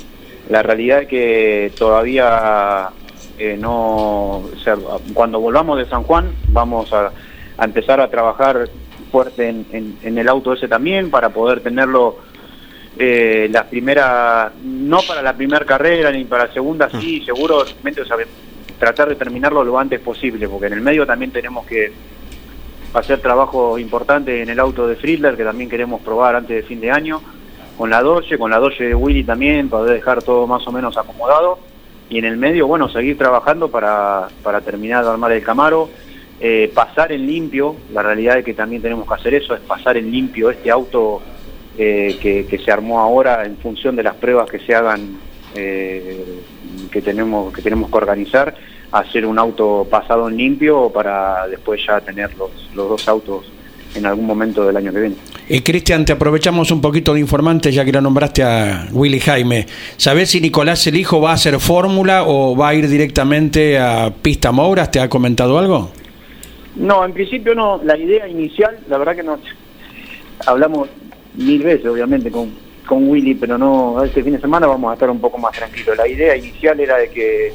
La realidad es que todavía eh, no, o sea, cuando volvamos de San Juan vamos a, a empezar a trabajar fuerte en, en- en el auto ese también para poder tenerlo eh, la primera, no para la primera carrera ni para la segunda, sí, seguramente, o sea, tratar de terminarlo lo antes posible, porque en el medio también tenemos que hacer trabajo importante en el auto de Friedler, que también queremos probar antes de fin de año, con la Doge, con la Doge de Willy también, para dejar todo más o menos acomodado, y en el medio, bueno, seguir trabajando para, para terminar de armar el Camaro, eh, pasar en limpio, la realidad es que también tenemos que hacer eso, es pasar en limpio este auto eh, que, se armó ahora en función de las pruebas que se hagan eh, que tenemos que tenemos que organizar hacer un auto pasado en limpio para después ya tener los, los dos autos en algún momento del año que viene. Y Cristian, te aprovechamos un poquito de informante ya que lo nombraste a Willy Jaime. ¿Sabés si Nicolás el hijo va a hacer fórmula o va a ir directamente a pista Mouras? ¿Te ha comentado algo? No, en principio no. La idea inicial, la verdad que no. Hablamos mil veces, obviamente, con, con Willy, pero no. Este fin de semana vamos a estar un poco más tranquilos. La idea inicial era de que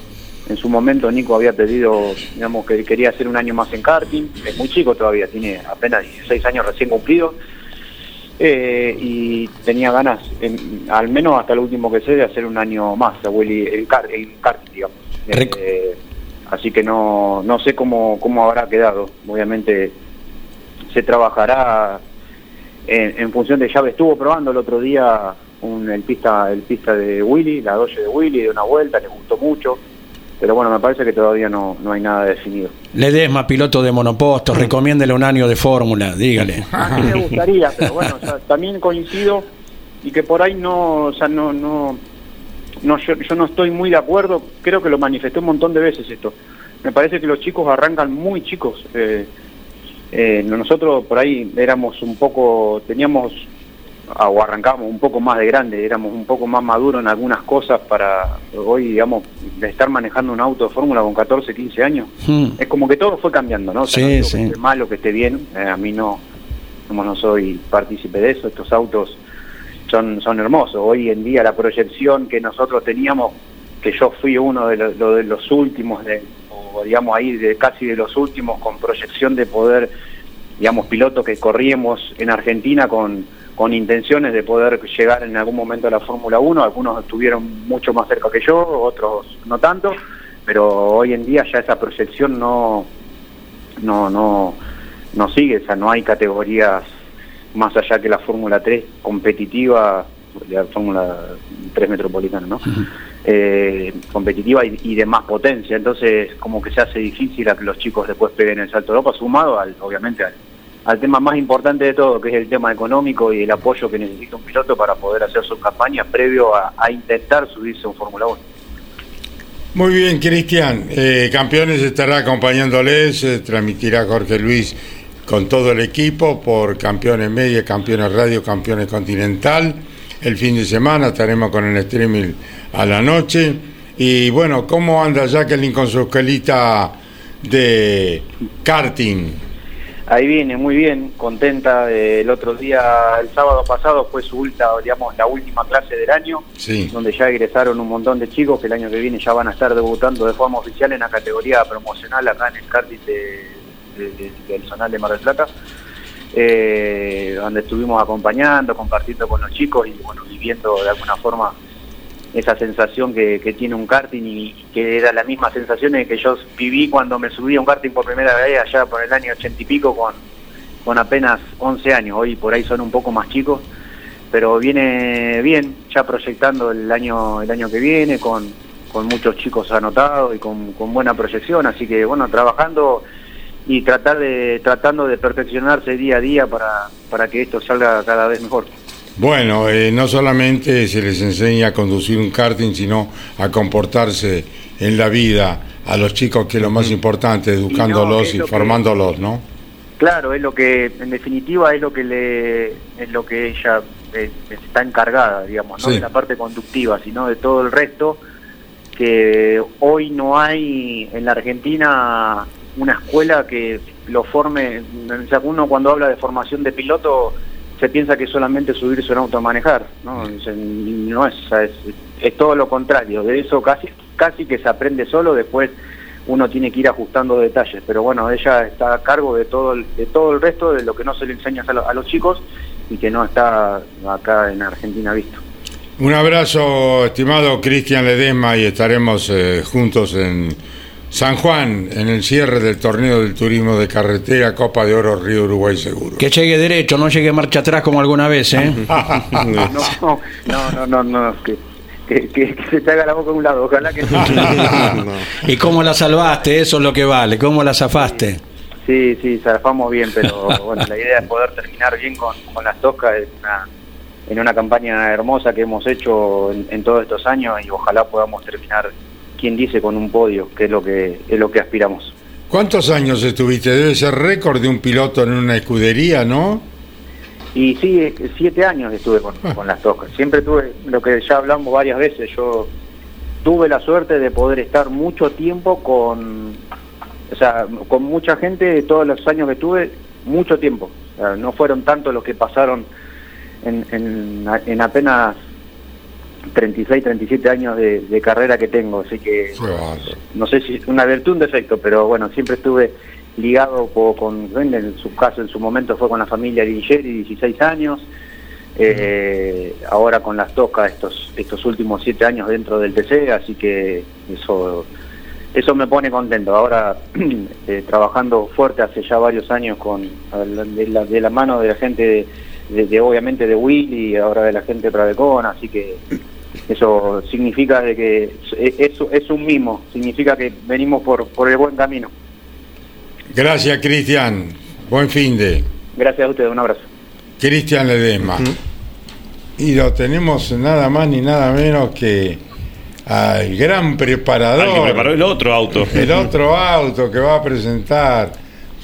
en su momento Nico había pedido, digamos, que quería hacer un año más en karting. Es muy chico todavía, tiene apenas 16 años recién cumplidos. Eh, y tenía ganas, en- al menos hasta el último que sé, de hacer un año más, a Willy, el, car- el karting, digamos. Eh, así que no, no sé cómo, cómo habrá quedado. Obviamente se trabajará en, en función de llave. Estuvo probando el otro día un- el pista el pista de Willy, la doye de Willy, de una vuelta, le gustó mucho. Pero bueno, me parece que todavía no, no hay nada definido. Ledesma, piloto de monopostos, recomiéndele un año de fórmula, dígale. A mí me gustaría, pero bueno, o sea, también coincido y que por ahí no, o sea, no, no, no yo, yo no estoy muy de acuerdo, creo que lo manifesté un montón de veces esto. Me parece que los chicos arrancan muy chicos. eh, eh, nosotros por ahí éramos un poco, teníamos, o arrancábamos un poco más de grande, éramos un poco más maduros en algunas cosas para hoy, digamos, de estar manejando un auto de fórmula con 14, 15 años. Hmm. Es como que todo fue cambiando, ¿no? O sea, Sí, no sí. que esté mal o que esté bien, eh, a mí no, como no soy partícipe de eso, estos autos son, son hermosos. Hoy en día la proyección que nosotros teníamos, que yo fui uno de, los- lo de los últimos, de, o digamos ahí de casi de los últimos con proyección de poder, digamos, pilotos que corríamos en Argentina con, con intenciones de poder llegar en algún momento a la Fórmula 1, algunos estuvieron mucho más cerca que yo, otros no tanto, pero hoy en día ya esa proyección no, no, no, no sigue, o sea, no hay categorías más allá que la Fórmula 3 competitiva, la Fórmula 3 metropolitana, ¿no? Eh, competitiva y, y de más potencia, entonces como que se hace difícil a que los chicos después peguen el salto a Europa, sumado al, obviamente al, al tema más importante de todo, que es el tema económico y el apoyo que necesita un piloto para poder hacer su campaña previo a, intentar subirse a un Fórmula 1. Muy bien, Cristian. Eh, Campeones estará acompañándoles, eh, transmitirá Jorge Luis con todo el equipo por Campeones Media, Campeones Radio, Campeones Continental. El fin de semana estaremos con el streaming a la noche. Y bueno, ¿cómo anda Jacqueline con su escuelita de karting? Ahí viene, muy bien, contenta. El otro día, el sábado pasado, fue su última, digamos, la última clase del año, Sí. donde ya egresaron un montón de chicos que el año que viene ya van a estar debutando de forma oficial en la categoría promocional acá en el karting de, de- de- del zonal de Mar del Plata, eh, donde estuvimos acompañando, compartiendo con los chicos y bueno, viviendo de alguna forma esa sensación que, tiene un karting y que era la misma sensación que yo viví cuando me subí a un karting por primera vez allá por el año ochenta y pico con, con apenas 11 años. Hoy por ahí son un poco más chicos, pero viene bien, ya proyectando el año el año que viene con, con muchos chicos anotados y con, con buena proyección, así que bueno, trabajando y tratar de tratando de perfeccionarse día a día para, para que esto salga cada vez mejor. Bueno, eh, no solamente se les enseña a conducir un karting, sino a comportarse en la vida a los chicos, que es lo más importante, educándolos y, que- formándolos, ¿no? Claro, es lo que, en definitiva, es lo que le, es lo que ella eh, está encargada, digamos, no Sí. de la parte conductiva, sino de todo el resto, que hoy no hay en la Argentina una escuela que lo forme, o sea, uno cuando habla de formación de piloto se piensa que solamente subirse un auto a manejar, ¿no? Sea, no es, es, es todo lo contrario, de eso casi, casi que se aprende solo, después uno tiene que ir ajustando detalles, pero bueno, ella está a cargo de todo el, de todo el resto de lo que no se le enseña a, lo- a los chicos y que no está acá en Argentina visto. Un abrazo, estimado Cristian Ledesma, y estaremos eh, juntos en San Juan, en el cierre del torneo del turismo de carretera Copa de Oro Río Uruguay Seguro. Que llegue derecho, no llegue marcha atrás como alguna vez, ¿eh? No, no, no, no, no, que, que, que- que se te haga la boca a un lado, ojalá que ¿Y cómo la salvaste? Eso es lo que vale. ¿Cómo la zafaste? Sí, sí, zafamos bien, pero bueno, la idea es poder terminar bien con, con las toscas en una, en una campaña hermosa que hemos hecho en, en todos estos años y ojalá podamos terminar, quien dice, con un podio, que es lo que es lo que aspiramos. ¿Cuántos años estuviste? Debe ser récord de un piloto en una escudería, ¿no? Y sí, eh, siete años estuve con, con las tocas. Siempre tuve, lo que ya hablamos varias veces, yo tuve la suerte de poder estar mucho tiempo con, o sea, con mucha gente, todos los años que tuve, mucho tiempo. O sea, no fueron tantos los que pasaron en, en, en apenas 36, 37 años de, de carrera que tengo, así que no sé si una virtud un defecto, pero bueno, siempre estuve ligado co- con, en su caso en su momento fue con la familia Lingeri, 16 años, eh, ahora con las tocas estos, estos últimos 7 años dentro del TC, así que eso eso me pone contento. Ahora eh, trabajando fuerte hace ya varios años con de la, de la mano de la gente de, de- de, obviamente de Willy y ahora de la gente de Pravecon, así que eso significa de que es, es, un mimo, significa que venimos por, por el buen camino. Gracias, Cristian. Buen fin de. Gracias a ustedes, un abrazo. Cristian Ledesma. Y lo tenemos nada más ni nada menos que al gran preparador. Al que preparó el otro auto. El otro auto que va a presentar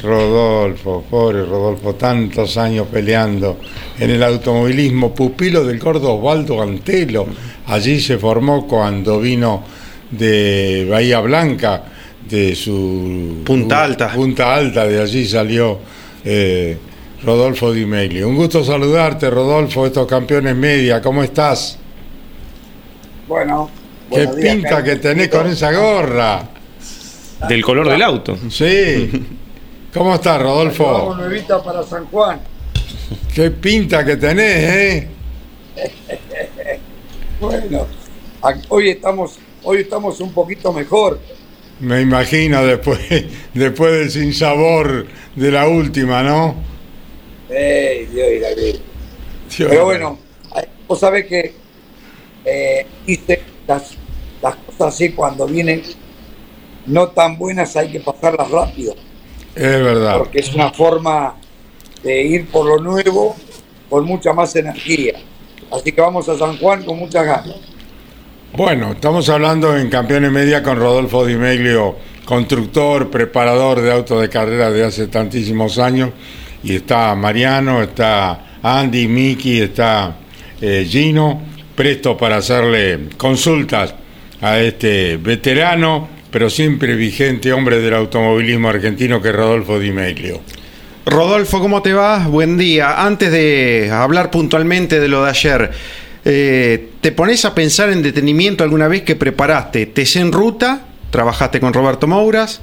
Rodolfo, pobre Rodolfo, tantos años peleando en el automovilismo, pupilo del gordo Osvaldo Antelo. Allí se formó cuando vino de Bahía Blanca, de su Punta Alta. Punta Alta, de allí salió eh, Rodolfo Di Meglio. Un gusto saludarte, Rodolfo, estos campeones media, ¿cómo estás? Bueno, Qué días, pinta Carlos. que tenés con esa gorra. Del color del auto. Sí. ¿Cómo estás, Rodolfo? nuevita para San Juan. Qué pinta que tenés, ¿eh? Bueno, hoy estamos, hoy estamos un poquito mejor. Me imagino después, después del sinsabor de la última, ¿no? Ey, Dios y la vida. Dios. Pero bueno, vos sabés que eh, viste, las, las cosas así cuando vienen no tan buenas hay que pasarlas rápido, Es verdad. porque es una forma de ir por lo nuevo con mucha más energía. Así que vamos a San Juan con muchas ganas. Bueno, estamos hablando en Campeones Media con Rodolfo Di Meglio, constructor, preparador de autos de carrera de hace tantísimos años. Y está Mariano, está Andy, Miki, está eh, Gino, presto para hacerle consultas a este veterano, pero siempre vigente hombre del automovilismo argentino que es Rodolfo Di Meglio. Rodolfo, ¿cómo te va? Buen día. Antes de hablar puntualmente de lo de ayer, eh, ¿te pones a pensar en detenimiento alguna vez que preparaste TC en ruta? Trabajaste con Roberto Mouras,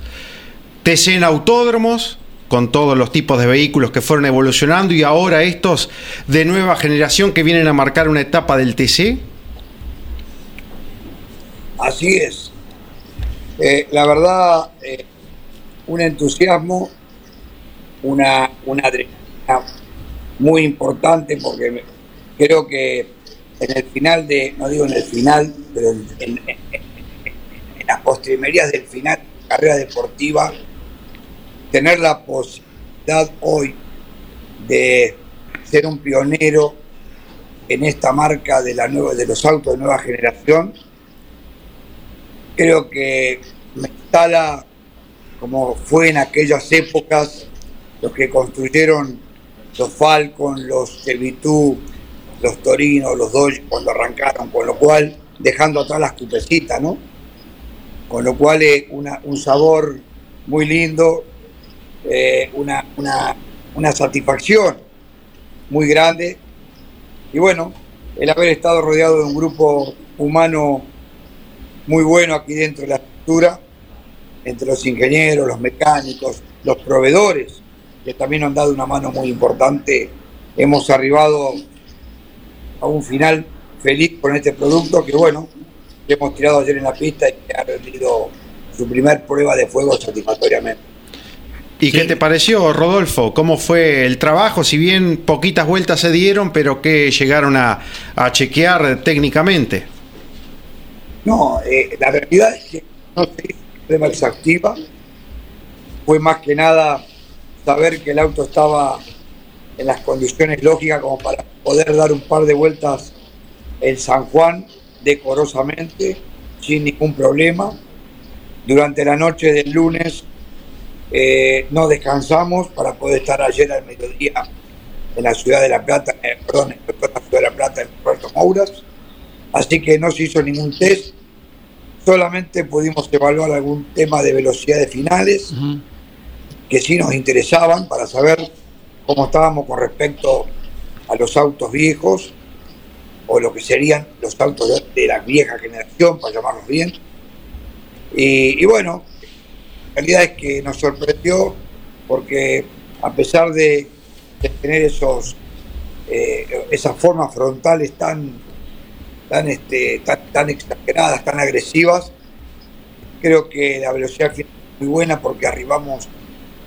TC en autódromos, con todos los tipos de vehículos que fueron evolucionando y ahora estos de nueva generación que vienen a marcar una etapa del TC? Así es. Eh, la verdad, eh, un entusiasmo, una, una adrenalina muy importante porque creo que en el final de, no digo en el final, pero en las postrimerías del final de la carrera deportiva, tener la posibilidad hoy de ser un pionero en esta marca de, la nueva, de los autos de nueva generación, creo que me instala como fue en aquellas épocas los que construyeron los Falcon, los Chevitú, los Torino, los Dodge cuando arrancaron, con lo cual dejando atrás las cupecitas, ¿no? Con lo cual es una, un sabor muy lindo, eh, una, una, una satisfacción muy grande y bueno, el haber estado rodeado de un grupo humano muy bueno aquí dentro de la estructura, entre los ingenieros, los mecánicos, los proveedores, que también han dado una mano muy importante. Hemos arribado a un final feliz con este producto que, bueno, que hemos tirado ayer en la pista y que ha rendido su primer prueba de fuego satisfactoriamente. ¿Y qué te pareció, Rodolfo? ¿Cómo fue el trabajo? Si bien poquitas vueltas se dieron, pero que llegaron a, a chequear técnicamente. No, eh, la realidad es que no se hizo prueba exhaustiva. Fue más que nada saber que el auto estaba en las condiciones lógicas como para poder dar un par de vueltas en San Juan decorosamente, sin ningún problema. Durante la noche del lunes Eh, no descansamos para poder estar ayer al mediodía en la ciudad de La Plata, eh, perdón, en la ciudad de La Plata, en Puerto Mouras. Así que no se hizo ningún test, solamente pudimos evaluar algún tema de velocidades finales que sí nos interesaban para saber cómo estábamos con respecto a los autos viejos o lo que serían los autos de, la vieja generación, para llamarlos bien. Y, bueno, la realidad es que nos sorprendió porque a pesar de, de tener esos eh, esas formas frontales tan tan, este, tan tan exageradas, tan agresivas, creo que la velocidad final es muy buena porque arribamos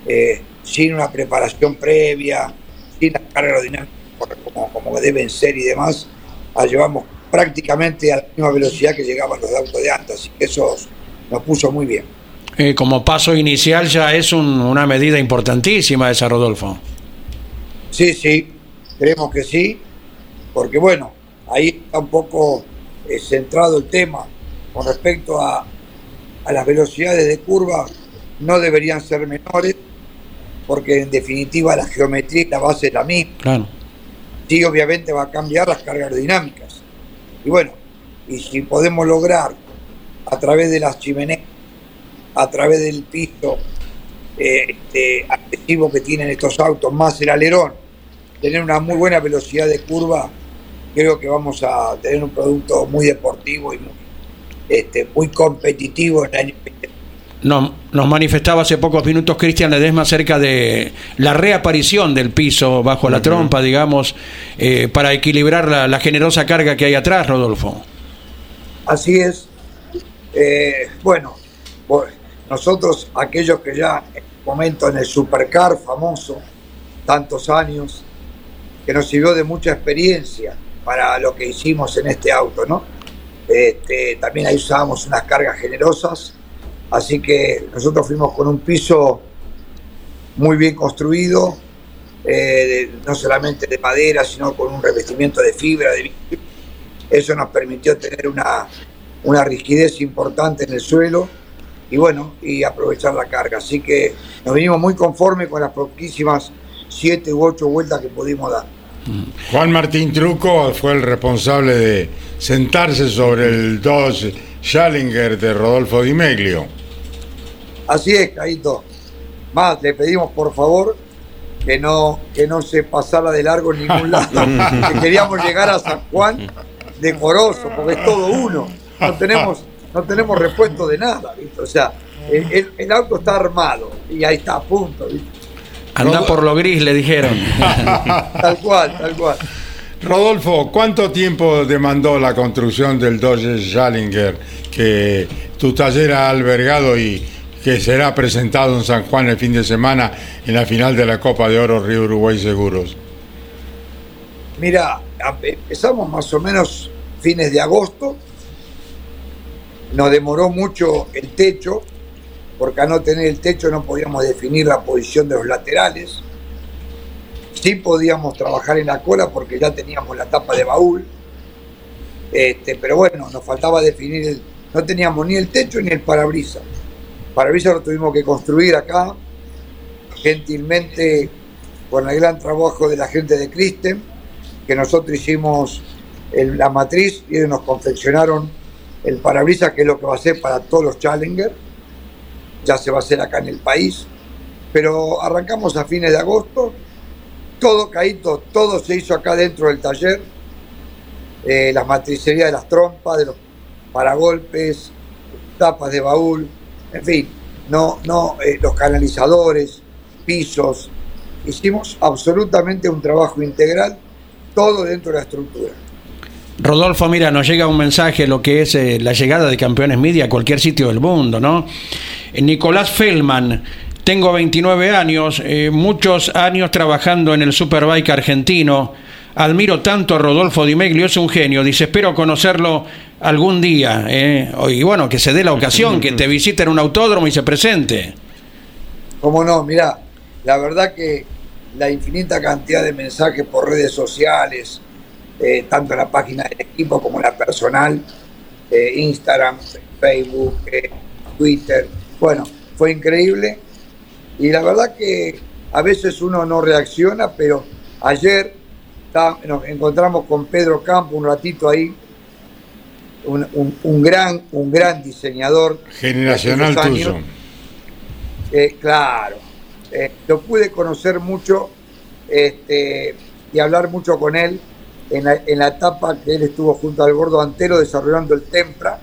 eh, sin una preparación previa, sin la carga aerodinámica como, como deben ser y demás, la llevamos prácticamente a la misma velocidad que llegaban los de autos de antes, así que eso nos puso muy bien. Eh, como paso inicial ya es un- una medida importantísima esa, Rodolfo. Sí, sí, creemos que sí, porque bueno, ahí está un poco eh, centrado el tema con respecto a, a las velocidades de curva, no deberían ser menores, porque en definitiva la geometría y la base es la misma. Claro. Sí, obviamente va a cambiar las cargas aerodinámicas. Y bueno, y si podemos lograr a través de las chimeneas, a través del piso eh, este, que tienen estos autos, más el alerón, tener una muy buena velocidad de curva, creo que vamos a tener un producto muy deportivo y muy, este, muy competitivo en el año Nos, nos manifestaba hace pocos minutos Cristian Ledesma acerca de la reaparición del piso bajo la trompa, digamos, eh, para equilibrar la, la generosa carga que hay atrás, Rodolfo. Así es. Eh, bueno, nosotros, aquellos que ya en momento en el supercar famoso, tantos años, que nos sirvió de mucha experiencia para lo que hicimos en este auto, ¿no? Este, también ahí usábamos unas cargas generosas, así que nosotros fuimos con un piso muy bien construido, eh, no solamente de madera, sino con un revestimiento de fibra, de. Eso nos permitió tener una, una rigidez importante en el suelo y bueno, y aprovechar la carga. Así que nos vinimos muy conformes con las poquísimas siete u ocho vueltas que pudimos dar. Juan Martín Truco fue el responsable de sentarse sobre el 2 Schallinger de Rodolfo Di Meglio. Así es, Caito. Más, le pedimos por favor que no, que no se pasara de largo en ningún lado. que queríamos llegar a San Juan decoroso, porque es todo uno. No tenemos, no tenemos repuesto de nada, ¿viste? O sea, el, el- el auto está armado y ahí está a punto, ¿viste? Anda por lo gris, le dijeron. Tal cual, tal cual. Rodolfo, ¿cuánto tiempo demandó la construcción del Dodge Schallinger que tu taller ha albergado y que será presentado en San Juan el fin de semana en la final de la Copa de Oro Río Uruguay Seguros? Mira, a- empezamos más o menos fines de agosto. Nos demoró mucho el techo, porque al no tener el techo no podíamos definir la posición de los laterales. Sí podíamos trabajar en la cola porque ya teníamos la tapa de baúl. Este, pero bueno, nos faltaba definir el. No teníamos ni el techo ni el parabrisas. Parabrisas lo tuvimos que construir acá, gentilmente con el gran trabajo de la gente de Kristen, que nosotros hicimos la matriz y ellos nos confeccionaron el parabrisas, que es lo que va a ser para todos los Challenger. Ya se va a hacer acá en el país. Pero arrancamos a fines de agosto. Todo caído, todo se hizo acá dentro del taller. Eh, la matricería de las trompas, de los paragolpes, tapas de baúl, en fin, no, no, eh, los canalizadores, pisos. Hicimos absolutamente un trabajo integral, todo dentro de la estructura. Rodolfo, mira, nos llega un mensaje lo que es eh, la llegada de Campeones Media a cualquier sitio del mundo, ¿no? Eh, Nicolás Feldman, tengo 29 años, muchos años trabajando en el Superbike argentino. Admiro tanto a Rodolfo Di Meglio, es un genio. Dice, espero conocerlo algún día. ¿eh? Y bueno, que se dé la ocasión, que te visite en un autódromo y se presente. ¿Cómo no? Mirá, la verdad que la infinita cantidad de mensajes por redes sociales, eh, tanto en la página del equipo como la personal, eh, Instagram, Facebook, eh, Twitter, bueno, fue increíble. Y la verdad que a veces uno no reacciona, pero ayer nos encontramos con Pedro Campo un ratito ahí, un, un- un gran, un gran diseñador. Generacional tuyo. Eh, claro, eh, lo pude conocer mucho este, y hablar mucho con él en la, en la etapa que él estuvo junto al gordo Antero desarrollando el Tempra.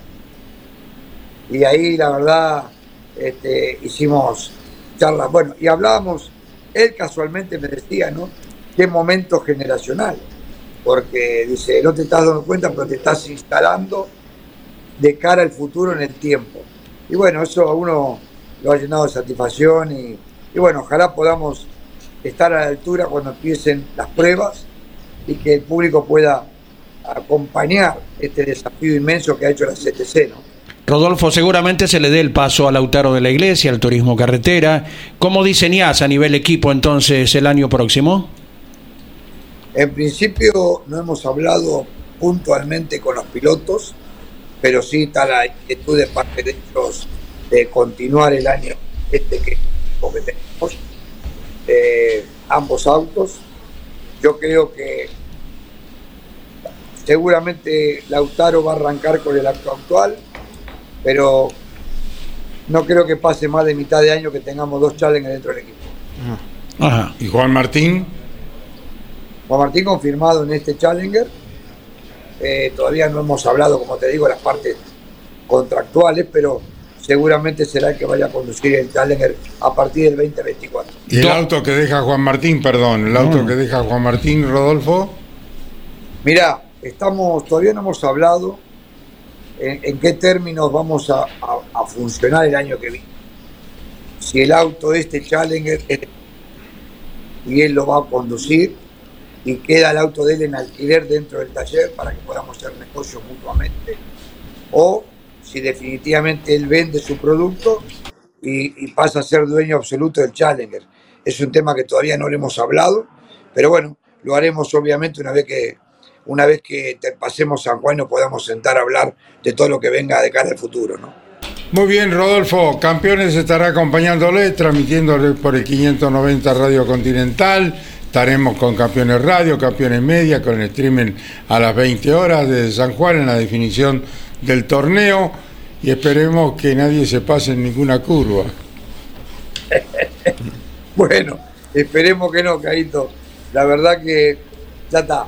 Y ahí la verdad este, hicimos charlas. Bueno, y hablábamos, él casualmente me decía, ¿no? Qué momento generacional. Porque dice, no te estás dando cuenta, pero te estás instalando de cara al futuro en el tiempo. Y bueno, eso a uno lo ha llenado de satisfacción y, y bueno, ojalá podamos estar a la altura cuando empiecen las pruebas y que el público pueda acompañar este desafío inmenso que ha hecho la CTC, ¿no? Rodolfo, seguramente se le dé el paso al Lautaro de la Iglesia, al turismo carretera. ¿Cómo diseñás a nivel equipo entonces el año próximo? En principio no hemos hablado puntualmente con los pilotos, pero sí está la inquietud de parte de ellos de continuar el año este que, que tenemos, eh, ambos autos. Yo creo que seguramente Lautaro va a arrancar con el auto actual, pero no creo que pase más de mitad de año que tengamos dos challenges dentro del equipo. Ajá. ¿Y Juan Martín? Juan Martín confirmado en este Challenger. Eh, todavía no hemos hablado, como te digo, las partes contractuales, pero seguramente será el que vaya a conducir el Challenger a partir del 2024. ¿Y el auto que deja Juan Martín, perdón, el auto que deja Juan Martín, Rodolfo? Mira, estamos, todavía no hemos hablado en, en qué términos vamos a, a- a funcionar el año que viene. Si el auto este Challenger es- y él lo va a conducir y queda el auto de él en alquiler dentro del taller para que podamos hacer negocio mutuamente, o si definitivamente él vende su producto y, y pasa a ser dueño absoluto del Challenger. Es un tema que todavía no le hemos hablado, pero bueno, lo haremos obviamente una vez que una vez que pasemos San Juan nos podamos sentar a hablar de todo lo que venga de cara al futuro, ¿no? Muy bien, Rodolfo. Campeones estará acompañándole, transmitiéndole por el 590 Radio Continental. Estaremos con Campeones Radio, Campeones Media, con el streaming a las 20 horas desde San Juan en la definición del torneo. Y esperemos que nadie se pase en ninguna curva. Bueno, esperemos que no, Caíto. La verdad que ya está.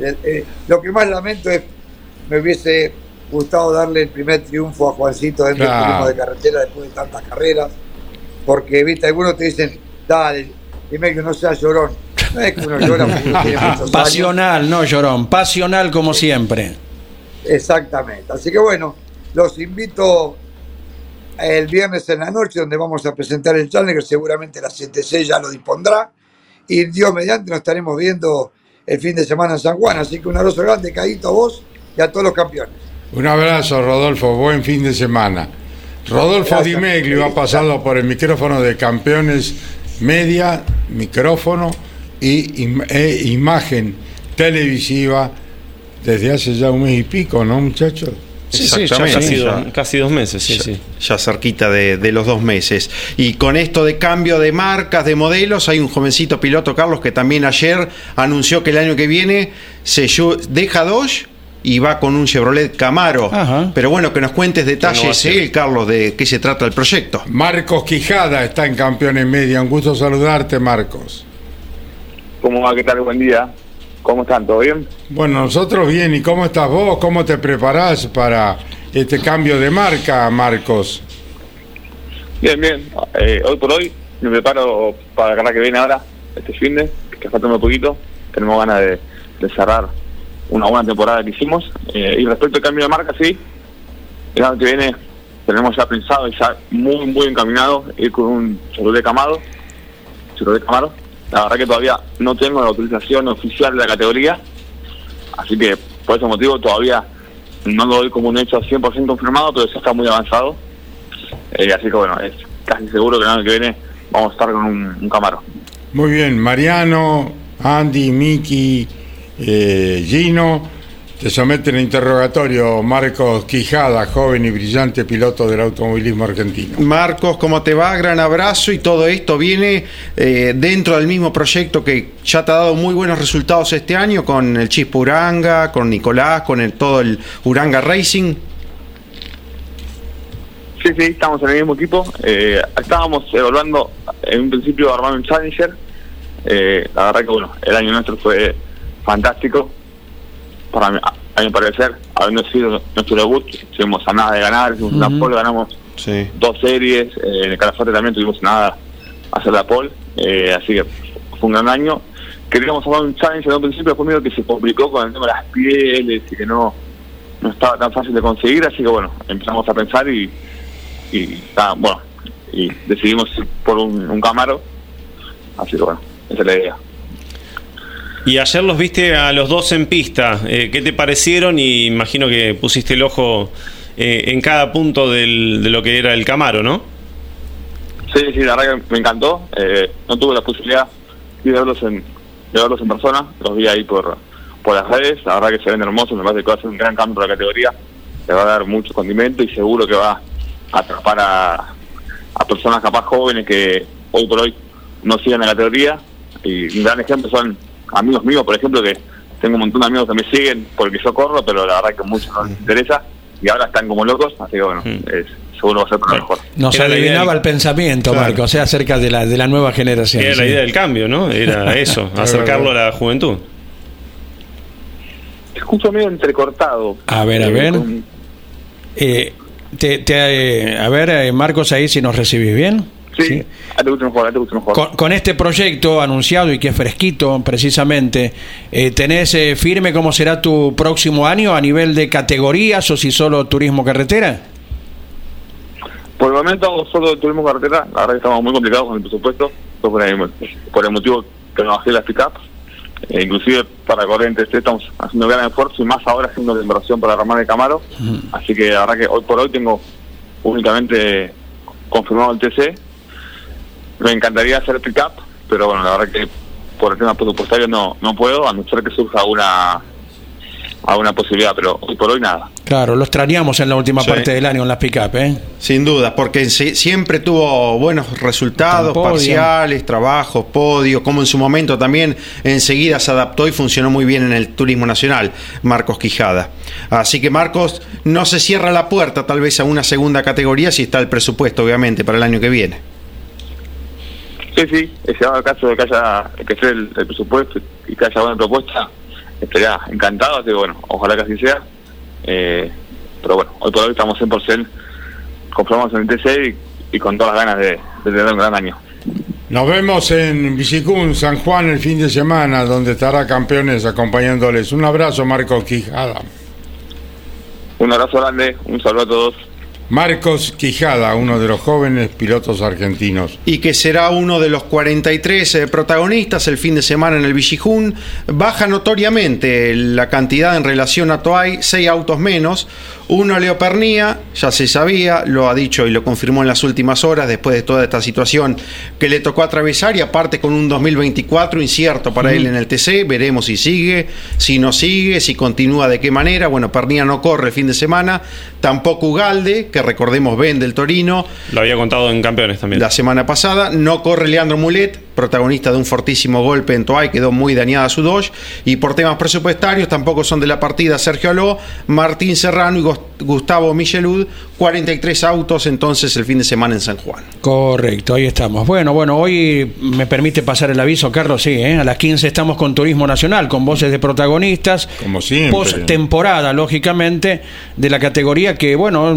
Eh, eh, lo que más lamento es, me hubiese gustado darle el primer triunfo a Juancito dentro Claro. del turismo de carretera después de tantas carreras, porque, viste, algunos te dicen, dale, dime que no sea llorón. Es que uno llora. Pasional, no llorón, pasional como siempre. Exactamente. Así que bueno, los invito el viernes en la noche donde vamos a presentar el Challenger, seguramente la CTC ya lo dispondrá y Dios mediante nos estaremos viendo el fin de semana en San Juan. Así que un abrazo grande, Caíto, a vos y a todos los campeones. Un abrazo, Rodolfo. Buen fin de semana. Rodolfo Gracias. Di Meglio ha pasado por el micrófono de Campeones Media, micrófono y im- e imagen televisiva desde hace ya un mes y pico, ¿no, muchachos? Sí, sí, ya casi, dos, casi dos meses, sí, ya, sí. ya cerquita de, de los dos meses. Y con esto de cambio de marcas, de modelos, hay un jovencito piloto, Carlos, que también ayer anunció que el año que viene se deja Dodge y va con un Chevrolet Camaro. Pero bueno, que nos cuentes detalles, él, Carlos, de qué se trata el proyecto. Marcos Quijada está en Campeones Media. Un gusto saludarte, Marcos. ¿Cómo va? ¿Qué tal? Buen día. ¿Cómo están? ¿Todo bien? Bueno, nosotros bien. ¿Y cómo estás vos? ¿Cómo te preparás para este cambio de marca, Marcos? Bien, bien. Eh, hoy por hoy me preparo para la carrera que viene ahora, este fin de, que falta un poquito. Tenemos ganas de, de cerrar una buena temporada que hicimos. Eh, y respecto al cambio de marca, sí. El año que viene tenemos ya pensado y ya muy, muy encaminado ir con un Chevrolet Camaro. Chevrolet Camaro. La verdad que todavía no tengo la autorización oficial de la categoría. Así que por ese motivo todavía no lo doy como un hecho 100% confirmado, pero ya está muy avanzado. Eh, así que bueno, es casi seguro que el año que viene vamos a estar con un, un Camaro. Muy bien. Mariano, Andy, Miki, eh, Gino. Te someten a interrogatorio Marcos Quijada, joven y brillante piloto del automovilismo argentino. Marcos, ¿cómo te va? Gran abrazo y todo esto viene eh, dentro del mismo proyecto que ya te ha dado muy buenos resultados este año con el Chispa Uranga, con Nicolás, con el, todo el Uranga Racing. Sí, sí, estamos en el mismo equipo. Eh, estábamos evaluando en un principio armar un Challenger. Eh, la verdad que bueno, el año nuestro fue fantástico. Para mí, a mi parecer, habiendo sido nuestro debut, estuvimos a nada de ganar, hicimos una pole, ganamos Sí. dos series, eh, en el Calafate también tuvimos nada a hacer la pole, eh, así que fue un gran año. Queríamos armar un Challenger en un principio, después medio que se complicó con el tema de las pieles y que no, no estaba tan fácil de conseguir, así que bueno, empezamos a pensar y, y ah, bueno, y decidimos ir por un, un Camaro, así que bueno, esa es la idea. Y ayer los viste a los dos en pista. Eh, ¿Qué te parecieron? Y imagino que pusiste el ojo eh, en cada punto del- de lo que era el Camaro, ¿no? Sí, sí, la verdad que me encantó. Eh, no tuve la posibilidad de verlos en, de verlos en persona, los vi ahí por, por las redes. La verdad que se ven hermosos, me parece que va a ser un gran cambio para la categoría. Le va a dar mucho condimento y seguro que va a atrapar a, a personas capaz jóvenes que hoy por hoy no siguen la categoría. Y un gran ejemplo son amigos míos, por ejemplo, que tengo un montón de amigos que me siguen porque yo corro, pero la verdad que a muchos no les interesa y ahora están como locos, así que bueno, es- seguro va a ser para mejor. Nos Era adivinaba el pensamiento, Claro. Marco, o sea, acerca de la, de la nueva generación. Era la idea del cambio, ¿no? Era eso, acercarlo a la juventud. Te escucho medio entrecortado. A ver, a Eh, ver. con- Eh, te- te- eh, a ver, eh, Marcos, ahí si nos recibís bien. Sí, mejor, mejor. Con, con este proyecto anunciado y que es fresquito, precisamente, eh, ¿tenés eh, firme cómo será tu próximo año a nivel de categorías o si solo turismo carretera? Por el momento solo turismo carretera, la verdad que estamos muy complicados con el presupuesto, por el, por el motivo que me bajé las pick-up. Eh, inclusive para Corrientes este estamos haciendo gran esfuerzo y más ahora haciendo inversión para armar el Camaro. Así que la verdad que hoy por hoy tengo únicamente confirmado el TC. Me encantaría hacer pick-up, pero bueno, la verdad que por el tema presupuestario no, no puedo, a no ser que surja alguna, alguna posibilidad, pero hoy por hoy nada. Claro, lo extrañamos en la última Sí. parte del año en las pick-up, ¿eh? Sin duda, porque si- siempre tuvo buenos resultados, parciales, trabajos, podio, como en su momento también enseguida se adaptó y funcionó muy bien en el turismo nacional, Marcos Quijada. Así que Marcos, no se cierra la puerta tal vez a una segunda categoría si está el presupuesto, obviamente, para el año que viene. Sí, sí, si dado el caso de que haya que sea el, el presupuesto y que haya buena propuesta, estaría encantado, así que bueno, ojalá que así sea. Eh, pero bueno, hoy por hoy estamos 100% conformados en el TC y, y con todas las ganas de, de tener un gran año. Nos vemos en Visicún, San Juan, el fin de semana, donde estará campeones acompañándoles. Un abrazo, Marcos Quijada. Un abrazo grande, un saludo a todos. Marcos Quijada, uno de los jóvenes pilotos argentinos. y que será uno de los 43 eh, protagonistas el fin de semana en el Vigijún. Baja notoriamente la cantidad en relación a Toay, seis autos menos. Uno Leo Pernía, ya se sabía, lo ha dicho y lo confirmó en las últimas horas después de toda esta situación que le tocó atravesar y aparte con un 2024 incierto para él en el TC. Veremos si sigue, si no sigue, si continúa de qué manera. Bueno, Pernía no corre el fin de semana, tampoco Ugalde, que recordemos vende el Torino. Lo había contado en campeones también. La semana pasada no corre Leandro Mulet, protagonista de un fortísimo golpe en Toay, quedó muy dañada su Dodge. Y por temas presupuestarios tampoco son de la partida Sergio Aló, Martín Serrano y Gustavo Michelud, 43 autos entonces el fin de semana en San Juan. Correcto, ahí estamos. Bueno, bueno, hoy me permite pasar el aviso, Carlos, sí, ¿eh? a las 15 estamos con Turismo Nacional, con voces de protagonistas. Como siempre. Post-temporada, lógicamente, de la categoría que, bueno,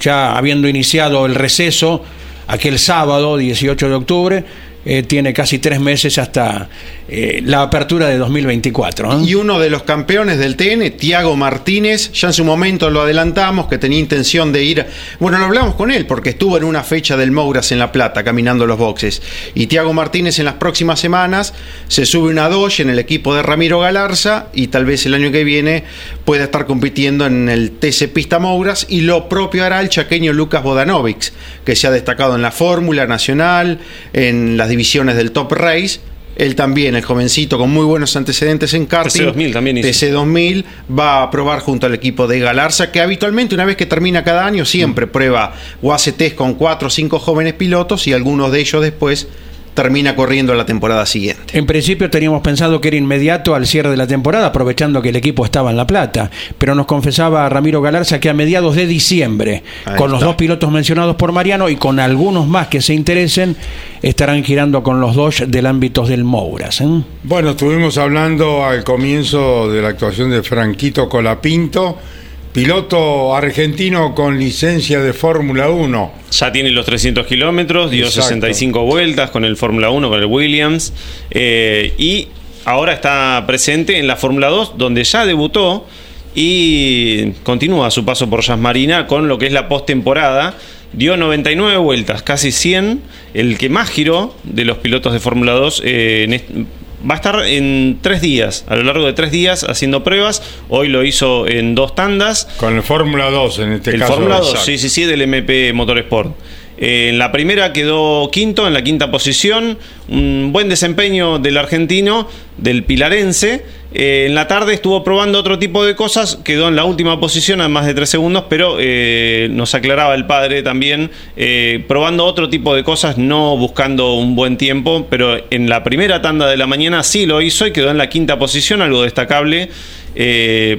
ya habiendo iniciado el receso aquel sábado, 18 de octubre, eh, tiene casi tres meses hasta eh, la apertura de 2024. ¿eh? Y uno de los campeones del TN, Tiago Martínez, ya en su momento lo adelantamos, que tenía intención de ir, bueno, lo hablamos con él, porque estuvo en una fecha del Mouras en La Plata, caminando los boxes. Y Tiago Martínez en las próximas semanas se sube una Dodge en el equipo de Ramiro Galarza y tal vez el año que viene pueda estar compitiendo en el TC Pista Mouras y lo propio hará el chaqueño Lucas Bodanovic, que se ha destacado en la Fórmula Nacional, en las divisiones del Top Race, Él también, el jovencito con muy buenos antecedentes en karting. TC2000 también hizo. TC2000 va a probar junto al equipo de Galarza, que habitualmente una vez que termina cada año siempre prueba o hace test con cuatro o cinco jóvenes pilotos y algunos de ellos después termina corriendo la temporada siguiente. En principio teníamos pensado que era inmediato al cierre de la temporada, aprovechando que el equipo estaba en La Plata, pero nos confesaba Ramiro Galarza que a mediados de diciembre, Ahí con los dos pilotos mencionados por Mariano y con algunos más que se interesen, estarán girando con los dos del ámbito del Mouras. ¿eh? Bueno, estuvimos hablando al comienzo de la actuación de Franquito Colapinto, piloto argentino con licencia de Fórmula 1. Ya tiene los 300 kilómetros, dio Exacto. 65 vueltas con el Fórmula 1, con el Williams. eh, y ahora está presente en la Fórmula 2, donde ya debutó y continúa su paso por Jazz Marina con lo que es la postemporada. Dio 99 vueltas, casi 100. El que más giró de los pilotos de Fórmula 2 eh, en va a estar en tres días, a lo largo de tres días haciendo pruebas. Hoy lo hizo en dos tandas. Con el Fórmula 2 en este el caso. Fórmula 2, Exacto. sí, sí, sí, del MP Motorsport. Eh, en la primera quedó quinto, en la quinta posición. Un buen desempeño del argentino, del pilarense. Eh, en la tarde estuvo probando otro tipo de cosas, quedó en la última posición a más de tres segundos, pero eh, nos aclaraba el padre también, eh, probando otro tipo de cosas, no buscando un buen tiempo, pero en la primera tanda de la mañana sí lo hizo y quedó en la quinta posición, algo destacable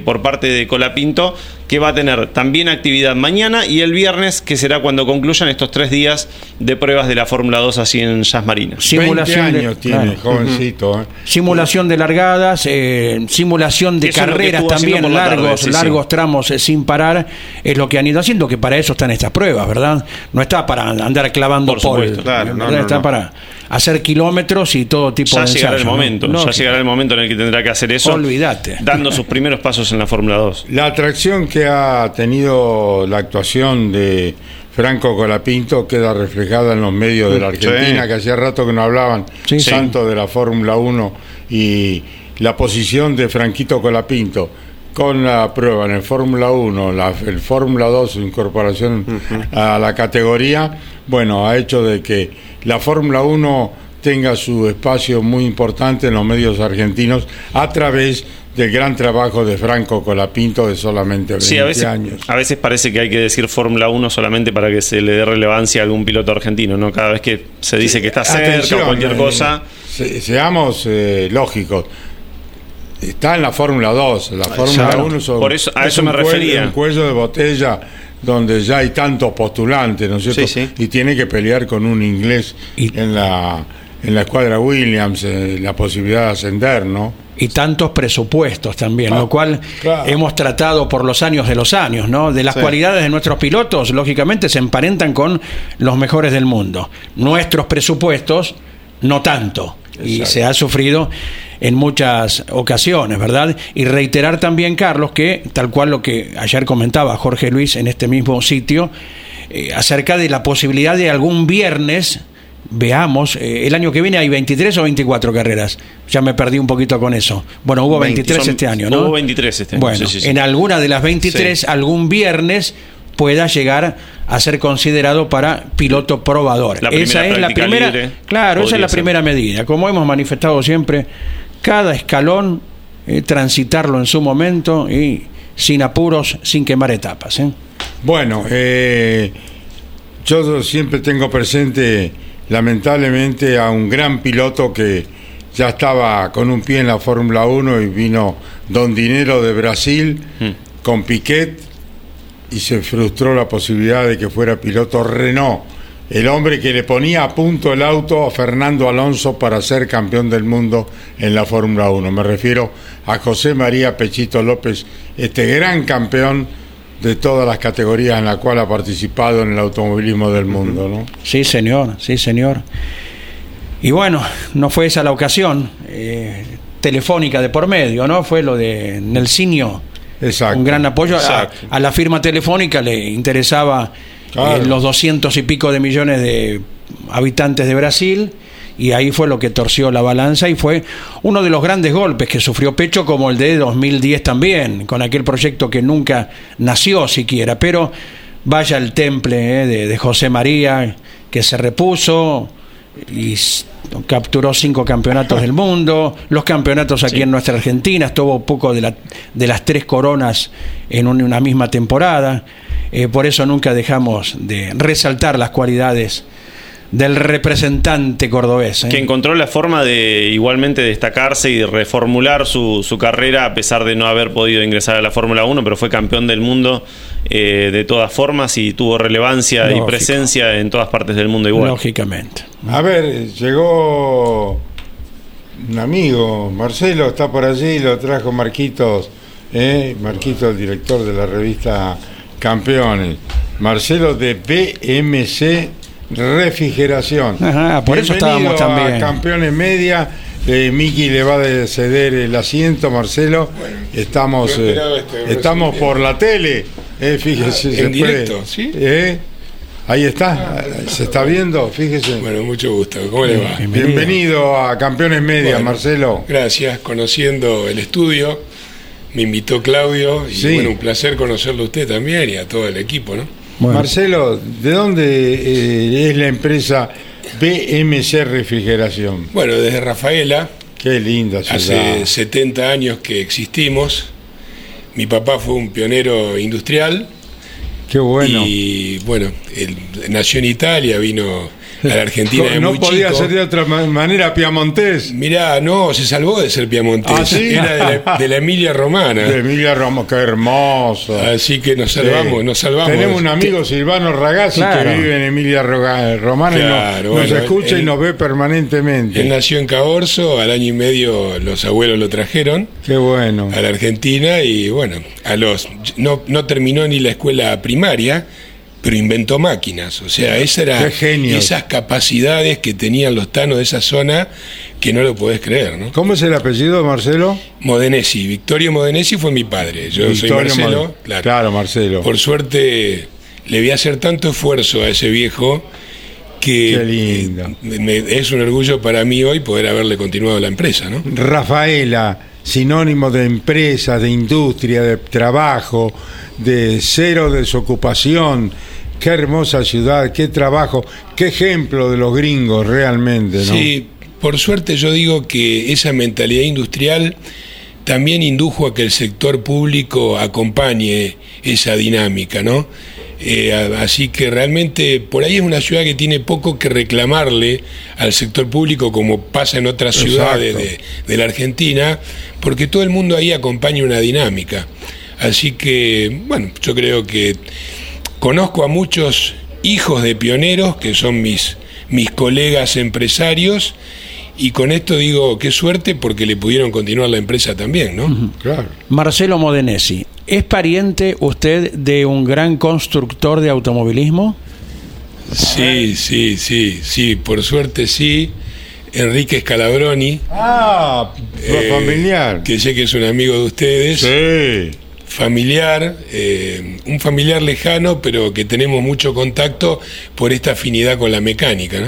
por parte de Colapinto, que va a tener también actividad mañana y el viernes, que será cuando concluyan estos tres días de pruebas de la Fórmula 2 así en Jazz Marina. 20 años tiene, claro. jovencito. ¿eh? Simulación de largadas, eh, simulación de Eso carreras también, por la tarde, largos, sí, largos tramos eh, sin parar, es lo que han ido haciendo, que para eso están estas pruebas, ¿verdad? No está para andar clavando Por supuesto, no, no, está no. para hacer kilómetros y todo tipo Ya de llegará el momento, No, ya llegará el momento en el que tendrá que hacer eso. Olvídate. Dando sus primeros pasos en la Fórmula 2. La atracción que ha tenido la actuación de Franco Colapinto queda reflejada en los medios de la Argentina, Sí. que hacía rato que no hablaban Sí, sí. tanto de la Fórmula 1 y la posición de Franquito Colapinto con la prueba en el Fórmula 1, la- el Fórmula 2, su incorporación a la categoría, bueno, ha hecho de que la Fórmula 1 tenga su espacio muy importante en los medios argentinos a través del gran trabajo de Franco Colapinto de solamente 20 Sí, a veces, años. a veces parece que hay que decir Fórmula 1 solamente para que se le dé relevancia a algún piloto argentino, ¿no? Cada vez que se dice que está cerca Atención, o cualquier eh, cosa. se- seamos eh, lógicos. Está en la Fórmula 2. La Fórmula Claro. 1 son- Por eso- a es eso un me cuello- refería. un cuello de botella donde ya hay tantos postulantes, ¿no es cierto? Sí, sí. Y tiene que pelear con un inglés en la en la escuadra Williams, eh, la posibilidad de ascender, ¿no? y tantos presupuestos también, Ah, lo cual claro. hemos tratado por los años de los años, ¿no? De las Sí. cualidades de nuestros pilotos, lógicamente se emparentan con los mejores del mundo. Nuestros presupuestos, no tanto. Y se ha sufrido en muchas ocasiones, ¿verdad? Y reiterar también, Carlos, que tal cual lo que ayer comentaba Jorge Luis en este mismo sitio, eh, acerca de la posibilidad de algún viernes, veamos, eh, el año que viene hay 23 o 24 carreras. Ya me perdí un poquito con eso. Bueno, hubo 23 Son- este año, ¿no? Hubo 23 este año. Bueno, sí, sí, sí. en alguna de las 23, algún viernes pueda llegar a ser considerado para piloto probador. La primera esa es la primera, libre claro, esa es la ser. primera medida. Como hemos manifestado siempre, cada escalón eh, transitarlo en su momento y sin apuros, sin quemar etapas. ¿eh? Bueno, eh, yo siempre tengo presente, lamentablemente, a un gran piloto que ya estaba con un pie en la Fórmula 1 y vino Don Dinero de Brasil con Piquet y se frustró la posibilidad de que fuera piloto Renault. El hombre que le ponía a punto el auto a Fernando Alonso para ser campeón del mundo en la Fórmula 1. Me refiero a José María Pechito López, este gran campeón de todas las categorías en la cual ha participado en el automovilismo del mundo, ¿no? Sí, señor, sí, señor. Y bueno, no fue esa la ocasión eh, telefónica de por medio, ¿no? Fue lo de Nelsinho. Exacto. Un gran apoyo. A, la firma telefónica le interesaba Claro. eh, los doscientos y pico de millones de habitantes de Brasil. Y ahí fue lo que torció la balanza y fue uno de los grandes golpes que sufrió Pecho, como el de 2010 también, con aquel proyecto que nunca nació siquiera. Pero vaya el temple eh, de, de José María, que se repuso, y capturó cinco campeonatos del mundo, los campeonatos aquí en nuestra Argentina, estuvo poco de, la- de las tres coronas en un- una misma temporada. Eh, por eso nunca dejamos de resaltar las cualidades del representante cordobés. ¿eh? Que encontró la forma de igualmente destacarse y de reformular su, su carrera a pesar de no haber podido ingresar a la Fórmula 1, pero fue campeón del mundo eh, de todas formas y tuvo relevancia Lógico. y presencia en todas partes del mundo igual. Lógicamente. A ver, llegó un amigo, Marcelo, está por allí, lo trajo Marquitos, ¿eh? Marquitos, el director de la revista Campeones. Marcelo de BMC Refrigeración. Ajá, por eso estábamos a también. Campeones Media. Eh, Miki le va a ceder el asiento, Marcelo. Estamos, eh, este estamos por la tele. Eh, fíjese, Ah, se en puede- directo, ¿sí? ¿Eh? Ahí está, se está viendo, fíjese. Bueno, mucho gusto. ¿Cómo le va? Bienvenido a Campeones Media, Bueno, Marcelo. Gracias. Conociendo el estudio, me invitó Claudio y Sí. bueno, un placer conocerlo a usted también y a todo el equipo, ¿no? Marcelo, ¿de dónde eh, es la empresa BMC Refrigeración? Bueno, desde Rafaela, Qué linda ciudad. hace 70 años que existimos. Mi papá fue un pionero industrial. Qué bueno. Y bueno, él nació en Italia, vino a la Argentina de no muy podía chico. ser de otra ma- manera piamontés. Mirá, no, se salvó de ser piamontés. ¿Ah, sí? Era de la, de la Emilia Romana. De Emilia Ramos, qué hermoso. Así que nos salvamos, Sí. nos salvamos. Tenemos un amigo, Silvano Ragazzi, Claro. que vive en Emilia Romana y nos, escucha y nos ve permanentemente. Él nació en Caborzo, al año y medio los abuelos lo trajeron Qué bueno. a la Argentina y bueno, a los no, no terminó ni la escuela primaria, pero inventó máquinas. O sea, esa era esas capacidades que tenían los tanos de esa zona que no lo podés creer, ¿no? ¿Cómo es el apellido, Marcelo? Modenesi, Victorio Modenesi fue mi padre. Yo soy Marcelo, Mod- claro. claro, Marcelo. Por suerte le vi hacer tanto esfuerzo a ese viejo que Qué lindo. me- es un orgullo para mí hoy poder haberle continuado la empresa, ¿no? Rafaela, sinónimo de empresa, de industria, de trabajo, de cero desocupación. Qué hermosa ciudad, qué trabajo, qué ejemplo de los gringos realmente, ¿no? Sí, por suerte yo digo que esa mentalidad industrial también indujo a que el sector público acompañe esa dinámica, ¿no? Eh, así que realmente por ahí es una ciudad que tiene poco que reclamarle al sector público como pasa en otras Exacto. ciudades de, de la Argentina, porque todo el mundo ahí acompaña una dinámica. Así que, bueno, yo creo que conozco a muchos hijos de pioneros que son mis, mis colegas empresarios y con esto digo qué suerte porque le pudieron continuar la empresa también, ¿no? Claro. Marcelo Modenesi, ¿es pariente usted de un gran constructor de automovilismo? Sí, sí, sí, sí, por suerte sí. Enrique Scalabroni, Ah, eh, familiar. que sé que es un amigo de ustedes. Sí. Familiar, eh, un familiar lejano, pero que tenemos mucho contacto por esta afinidad con la mecánica, ¿no?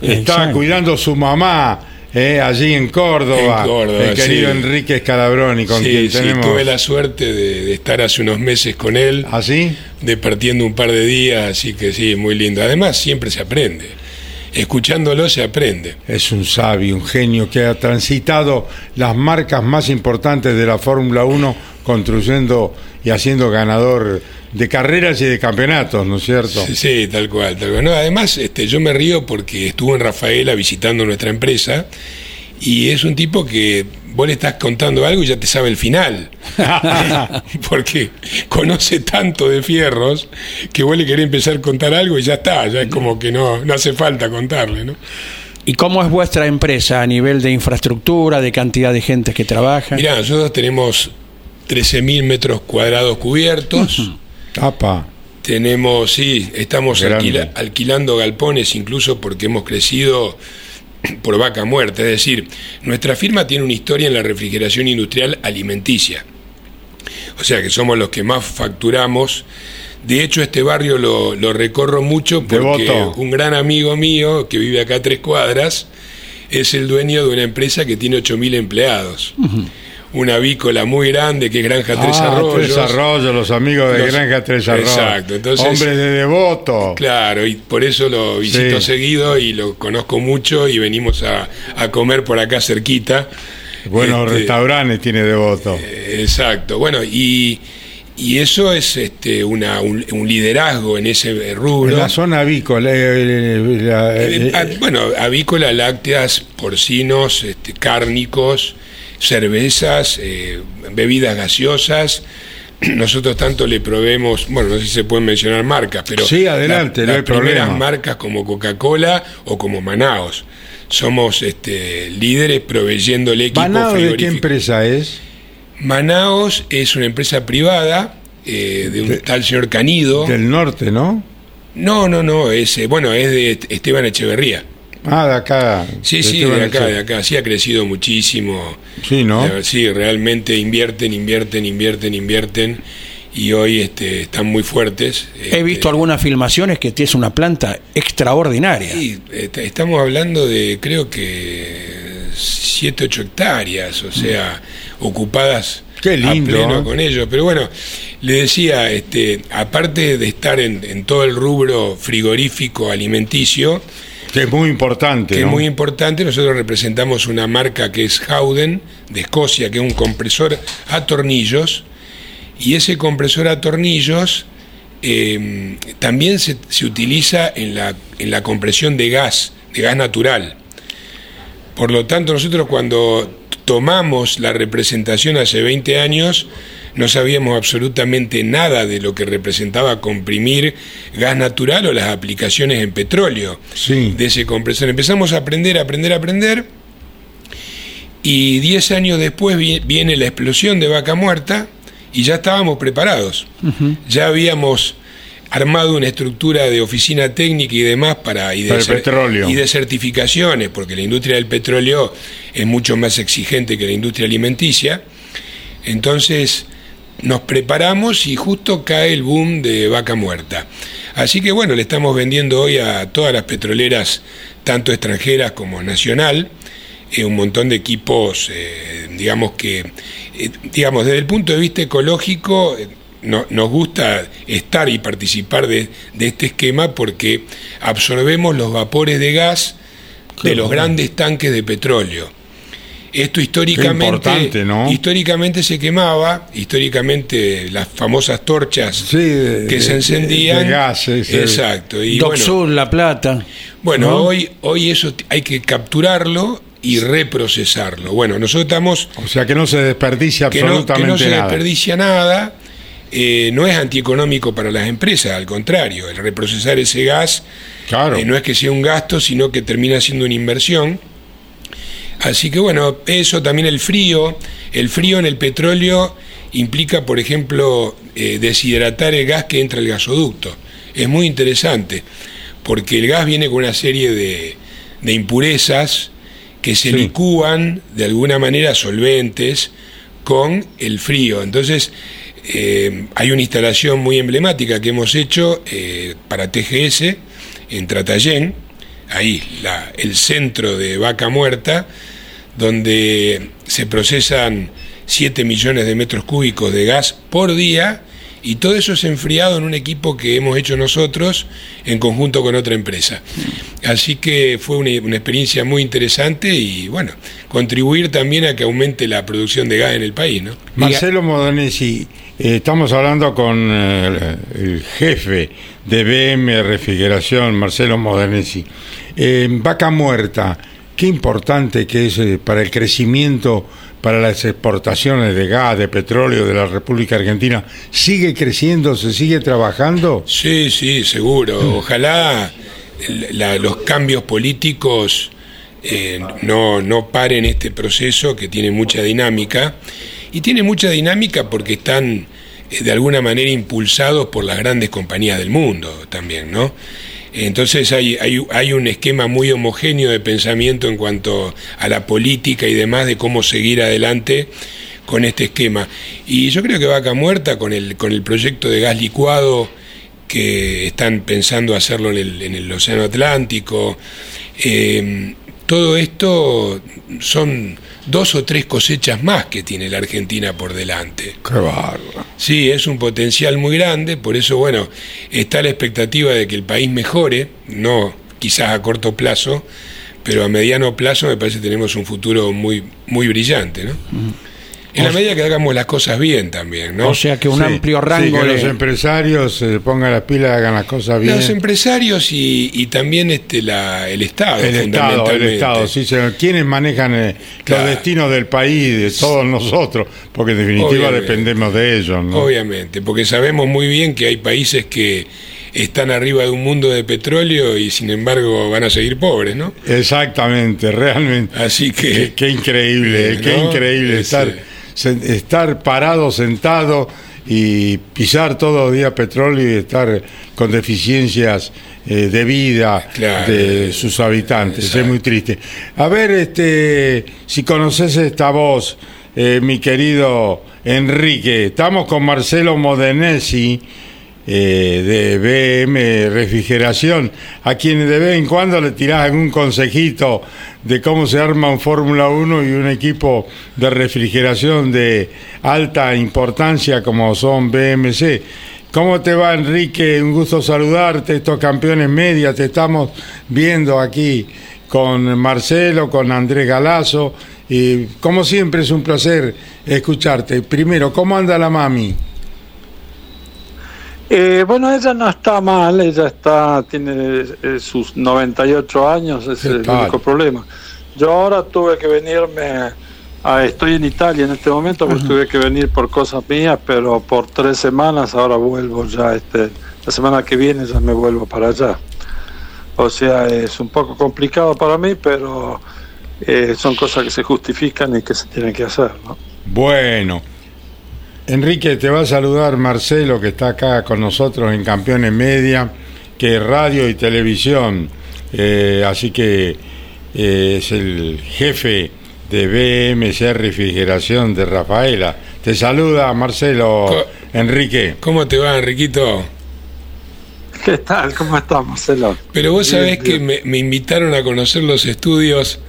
Estaba Exacto. cuidando su mamá eh, allí en Córdoba, En Córdoba, el querido sí. Enrique Scalabroni, con sí, quien sí, tenemos... tuve la suerte de, de estar hace unos meses con él, ¿Así? departiendo un par de días, así que sí, muy lindo. Además, siempre se aprende. Escuchándolo se aprende. Es un sabio, un genio que ha transitado las marcas más importantes de la Fórmula 1, construyendo y haciendo ganador de carreras y de campeonatos, ¿no es cierto? Sí, sí, tal cual, tal cual. No, además, este, yo me río porque estuvo en Rafaela visitando nuestra empresa y es un tipo que vos le estás contando algo y ya te sabe el final. porque conoce tanto de fierros que vos le querés empezar a contar algo y ya está, ya es como que no, no hace falta contarle, ¿no? ¿Y cómo es vuestra empresa a nivel de infraestructura, de cantidad de gente que trabaja? Mirá, nosotros tenemos 13.000 metros cuadrados cubiertos. Apa. Tenemos, sí, estamos alquila- alquilando galpones incluso porque hemos crecido por vaca muerta. Es decir, nuestra firma tiene una historia en la refrigeración industrial alimenticia. O sea que somos los que más facturamos. De hecho, este barrio lo, lo recorro mucho porque Devoto. un gran amigo mío que vive acá a tres cuadras es el dueño de una empresa que tiene 8.000 empleados. Una avícola muy grande que es Granja Tres Ah, Arroyos. Tres Arroyos, los amigos de Los- Granja Tres Arroyos. Exacto, entonces- Hombres de devoto. Claro, y por eso lo visito Sí. seguido y lo conozco mucho y venimos a, a comer por acá cerquita. Buenos Este, restaurantes tiene devoto. Exacto, bueno, y, y eso es este, una, un, un liderazgo en ese rubro. En la zona avícola. eh, eh, la- Eh, eh, ah, bueno, avícola, lácteas, porcinos, este, cárnicos, cervezas, eh, bebidas gaseosas. Nosotros tanto le proveemos, bueno, no sé si se pueden mencionar marcas, pero Sí, adelante, la- no las hay primeras problema. marcas como Coca-Cola o como Manaos. Somos este, líderes proveyéndole equipos ¿Manado de qué empresa es? Manaos es una empresa privada eh, de un tal señor Canido. Del norte, ¿no? No, no, no, es, eh, bueno, es de Esteban Echeverría. Ah, de acá. Sí, sí, de acá, de acá. Sí ha crecido muchísimo. Sí, ¿no? Sí, realmente invierten, invierten, invierten, invierten. Y hoy este, están muy fuertes. He visto algunas filmaciones que es una planta extraordinaria. Sí, est- estamos hablando de creo que 7, 8 hectáreas, o sea, ocupadas Qué lindo, a pleno ¿eh? con ellos. Pero bueno, le decía, este, aparte de estar en, en todo el rubro frigorífico alimenticio, Que es muy importante. que es muy importante, nosotros representamos una marca que es Howden, de Escocia, que es un compresor a tornillos, y ese compresor a tornillos eh, también se, se utiliza en la, en la compresión de gas, de gas natural. Por lo tanto, nosotros cuando tomamos la representación hace 20 años, no sabíamos absolutamente nada de lo que representaba comprimir gas natural o las aplicaciones en petróleo de ese compresor. Empezamos a aprender, a aprender, a aprender. Y 10 años después vi- viene la explosión de vaca muerta y ya estábamos preparados. Ya habíamos armado una estructura de oficina técnica y demás para y de, Para el petróleo. y de certificaciones, porque la industria del petróleo es mucho más exigente que la industria alimenticia. Entonces nos preparamos y justo cae el boom de vaca muerta. Así que bueno, le estamos vendiendo hoy a todas las petroleras, tanto extranjeras como nacional, eh, un montón de equipos, eh, digamos que, eh, digamos, desde el punto de vista ecológico, no- nos gusta estar y participar de, de este esquema porque absorbemos los vapores de gas de los grandes tanques de petróleo. Esto históricamente, históricamente se quemaba, históricamente las famosas torchas que de- se de- encendían. de gases, eh. Exacto. Y bueno, La Plata. bueno, ¿no? hoy, hoy eso hay que capturarlo y reprocesarlo. Bueno, nosotros estamos... O sea, que no se desperdicia que no, que absolutamente no se nada. desperdicia nada, eh, no es antieconómico para las empresas, al contrario, el reprocesar ese gas eh, no es que sea un gasto, sino que termina siendo una inversión. Así que bueno, eso también el frío, el frío en el petróleo implica, por ejemplo, eh, deshidratar el gas que entra al gasoducto. Es muy interesante, porque el gas viene con una serie de, de impurezas que se licúan de alguna manera solventes con el frío. Entonces, eh, hay una instalación muy emblemática que hemos hecho eh, para TGS en Tratayén, ahí la- el centro de vaca muerta, donde se procesan 7 millones de metros cúbicos de gas por día y todo eso es enfriado en un equipo que hemos hecho nosotros en conjunto con otra empresa. Así que fue una, una experiencia muy interesante y bueno, contribuir también a que aumente la producción de gas en el país, ¿no? Marcelo Modonesi, eh, estamos hablando con eh, el jefe de BM Refrigeración, Marcelo Modonesi. Eh, vaca muerta, qué importante que es eh, para el crecimiento, para las exportaciones de gas, de petróleo de la República Argentina. ¿Sigue creciendo? ¿Se sigue trabajando? Sí, sí, seguro. Ojalá la- los cambios políticos eh, no, no paren este proceso que tiene mucha dinámica. Y tiene mucha dinámica porque están eh, de alguna manera impulsados por las grandes compañías del mundo también, ¿no? Entonces hay, hay, hay un esquema muy homogéneo de pensamiento en cuanto a la política y demás de cómo seguir adelante con este esquema. Y yo creo que Vaca Muerta, con el, con el proyecto de gas licuado que están pensando hacerlo en el, en el Océano Atlántico, eh, todo esto son dos o tres cosechas más que tiene la Argentina por delante. Qué bárbaro. Sí, es un potencial muy grande, por eso, bueno, está la expectativa de que el país mejore, no quizás a corto plazo, pero a mediano plazo me parece que tenemos un futuro muy, muy brillante, ¿no? En la medida que hagamos las cosas bien también, ¿no? O sea que un amplio rango Sí, que de- los empresarios se pongan las pilas y hagan las cosas bien. Los empresarios y, y también este la, el Estado, El Estado, el fundamentalmente. Estado, sí, señor. ¿Quiénes manejan eh, Claro. los destinos del país, de todos nosotros? Porque en definitiva Obviamente. dependemos de ellos, ¿no? Obviamente, porque sabemos muy bien que hay países que están arriba de un mundo de petróleo y sin embargo van a seguir pobres, ¿no? Exactamente, realmente. Así que... Qué, qué increíble, Eh, qué increíble estar, estar parado, sentado y pisar todos los días petróleo y estar con deficiencias eh, de vida Claro. de sus habitantes. Exacto. Es muy triste. A ver, este, si conoces esta voz, eh, mi querido Enrique, estamos con Marcelo Modenesi. Eh, de BM Refrigeración, a quienes de vez en cuando le tirás algún consejito de cómo se arma un Fórmula 1 y un equipo de refrigeración de alta importancia como son BMC. ¿Cómo te va Enrique? Un gusto saludarte, estos campeones media, te estamos viendo aquí con Marcelo, con Andrés Galazo, y como siempre es un placer escucharte. Primero, ¿cómo anda la mami? Eh, bueno, ella no está mal, ella está tiene eh, sus 98 años, ese es el tal? único problema. Yo ahora tuve que venirme, a, estoy en Italia en este momento, pues tuve que venir por cosas mías, pero por tres semanas ahora vuelvo ya, este, la semana que viene ya me vuelvo para allá. O sea, es un poco complicado para mí, pero eh, son cosas que se justifican y que se tienen que hacer, ¿no? Bueno, Enrique, te va a saludar Marcelo, que está acá con nosotros en Campeones Media, que es radio y televisión, eh, así que eh, es el jefe de BMC Refrigeración de Rafaela. Te saluda Marcelo, Enrique. ¿Cómo te va, Enriquito? ¿Qué tal? ¿Cómo estás, Marcelo? Pero vos Bien, sabés que bien. me, me invitaron a conocer los estudios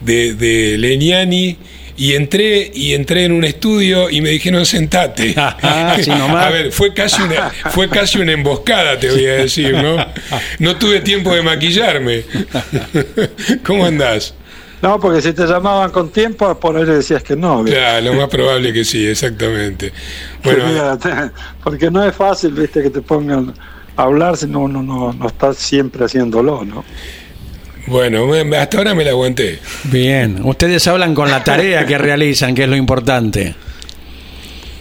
de, de Leniani y entré y entré en un estudio y me dijeron sentate. Nomás. a ver, fue casi una fue casi una emboscada, te voy a decir, ¿no? No tuve tiempo de maquillarme. ¿Cómo andás? No, porque si te llamaban con tiempo, por ahí le decías que no. ¿viste? Claro, lo más probable que sí, exactamente. Bueno, Fíjate, porque no es fácil, viste, que te pongan a hablar si no uno no, no está siempre haciéndolo, ¿no? Bueno, hasta ahora me la aguanté. Bien, ustedes hablan con la tarea que realizan, que es lo importante.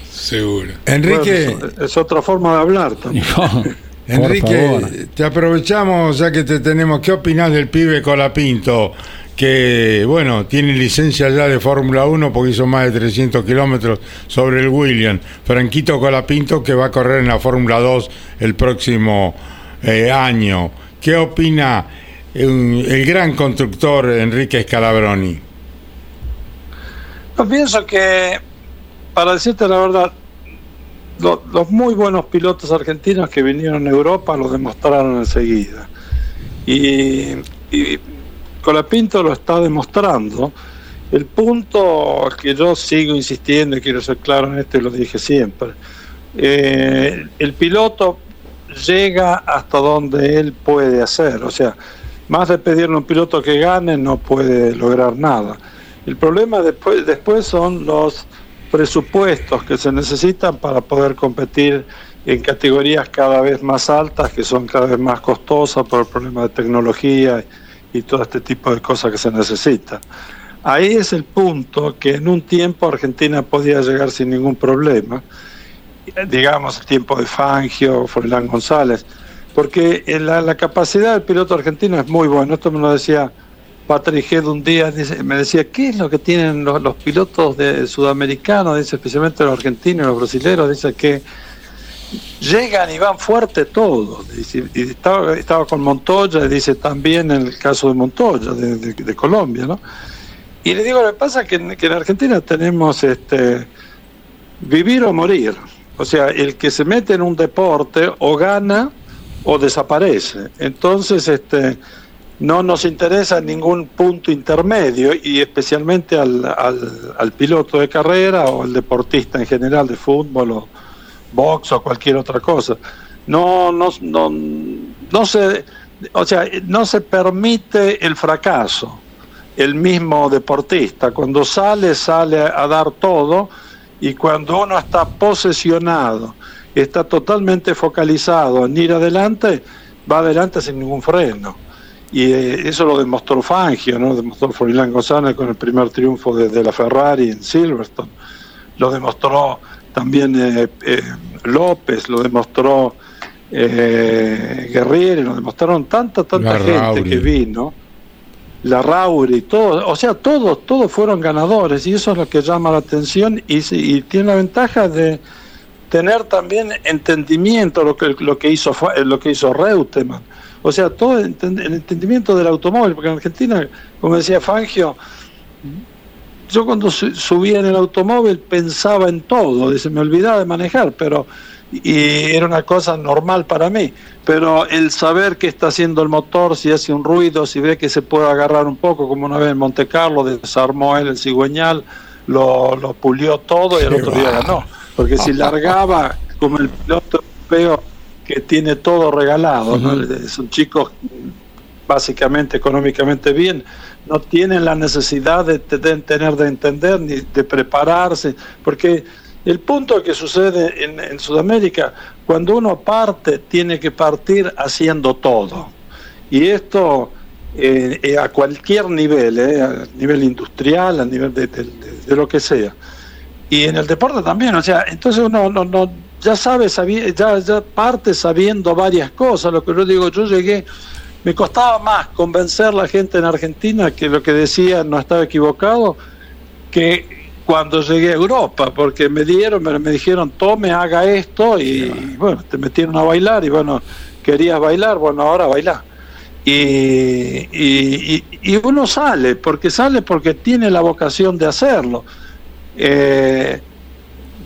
Seguro. Enrique, Bueno, es, es otra forma de hablar también. Enrique, te aprovechamos ya que te tenemos. ¿Qué opinás del pibe Colapinto? Que, bueno, tiene licencia ya de Fórmula 1 porque hizo más de 300 kilómetros sobre el William. Franquito Colapinto que va a correr en la Fórmula 2 el próximo eh, año. ¿Qué opina el gran constructor Enrique Scalabroni? Yo pienso que, para decirte la verdad, lo- los muy buenos pilotos argentinos que vinieron a Europa lo demostraron enseguida. Y, y Colapinto lo está demostrando. El punto que yo sigo insistiendo y quiero ser claro en esto y lo dije siempre, eh, el piloto llega hasta donde él puede hacer, o sea, más de pedirle a un piloto que gane no puede lograr nada. El problema después, después son los presupuestos que se necesitan para poder competir en categorías cada vez más altas, que son cada vez más costosas por el problema de tecnología y todo este tipo de cosas que se necesitan. Ahí es el punto que en un tiempo Argentina podía llegar sin ningún problema, digamos el tiempo de Fangio, Forlán González, porque en la, la capacidad del piloto argentino es muy buena. Esto me lo decía Patrick Head un día, dice- me decía, ¿qué es lo que tienen los, los pilotos de sudamericanos? Dice, especialmente los argentinos y los brasileños, dice que llegan y van fuerte todos. Y estaba, estaba con Montoya, y dice también en el caso de Montoya, de, Colombia, ¿no? Y le digo, lo que pasa es que, que en Argentina tenemos este vivir o morir. O sea, el que se mete en un deporte o gana o desaparece. Entonces, este no nos interesa ningún punto intermedio y especialmente al, al, piloto de carrera o al deportista en general de fútbol o box o cualquier otra cosa. No, no, no, no se, o sea, no se permite el fracaso. El mismo deportista, cuando sale, sale a dar todo y cuando uno está posesionado, está totalmente focalizado en ir adelante, va adelante sin ningún freno. Y eh, eso lo demostró Fangio, ¿no? demostró Froilán González con el primer triunfo de, de la Ferrari en Silverstone. Lo demostró también eh, eh, López, lo demostró eh, Guerrieri, lo demostraron tanta, tanta La gente Rauri. que vino. La Rauri, todo, o sea, todos, todos fueron ganadores y eso es lo que llama la atención y, y tiene la ventaja de tener también entendimiento lo que lo que hizo Fa- lo que hizo Reutemann. O sea, todo el enten- el entendimiento del automóvil, porque en Argentina, como decía Fangio, yo cuando su- subía en el automóvil pensaba en todo, se me olvidaba de manejar, pero y era una cosa normal para mí. Pero el saber qué está haciendo el motor, si hace un ruido, si ve que se puede agarrar un poco, como una vez en Monte Carlo, desarmó él el cigüeñal, lo, lo pulió todo y al otro día ganó. Porque si largaba como el piloto europeo que tiene todo regalado, ¿no? son chicos básicamente económicamente bien, no tienen la necesidad de, te- de tener de entender ni de prepararse, porque el punto que sucede en, en Sudamérica, cuando uno parte, tiene que partir haciendo todo. Y esto eh, eh, a cualquier nivel, eh, a nivel industrial, a nivel de- de lo que sea. Y en el deporte también, o sea, entonces uno no, no, ya sabe, sabi- ya, ya parte sabiendo varias cosas. Lo que yo digo, yo llegué, me costaba más convencer a la gente en Argentina que lo que decía no estaba equivocado, que cuando llegué a Europa, porque me dieron, me, me dijeron, tome, haga esto, y, bueno, te metieron a bailar, y bueno, querías bailar, bueno, ahora baila. Y, y, y- y uno sale, porque sale porque tiene la vocación de hacerlo. Eh,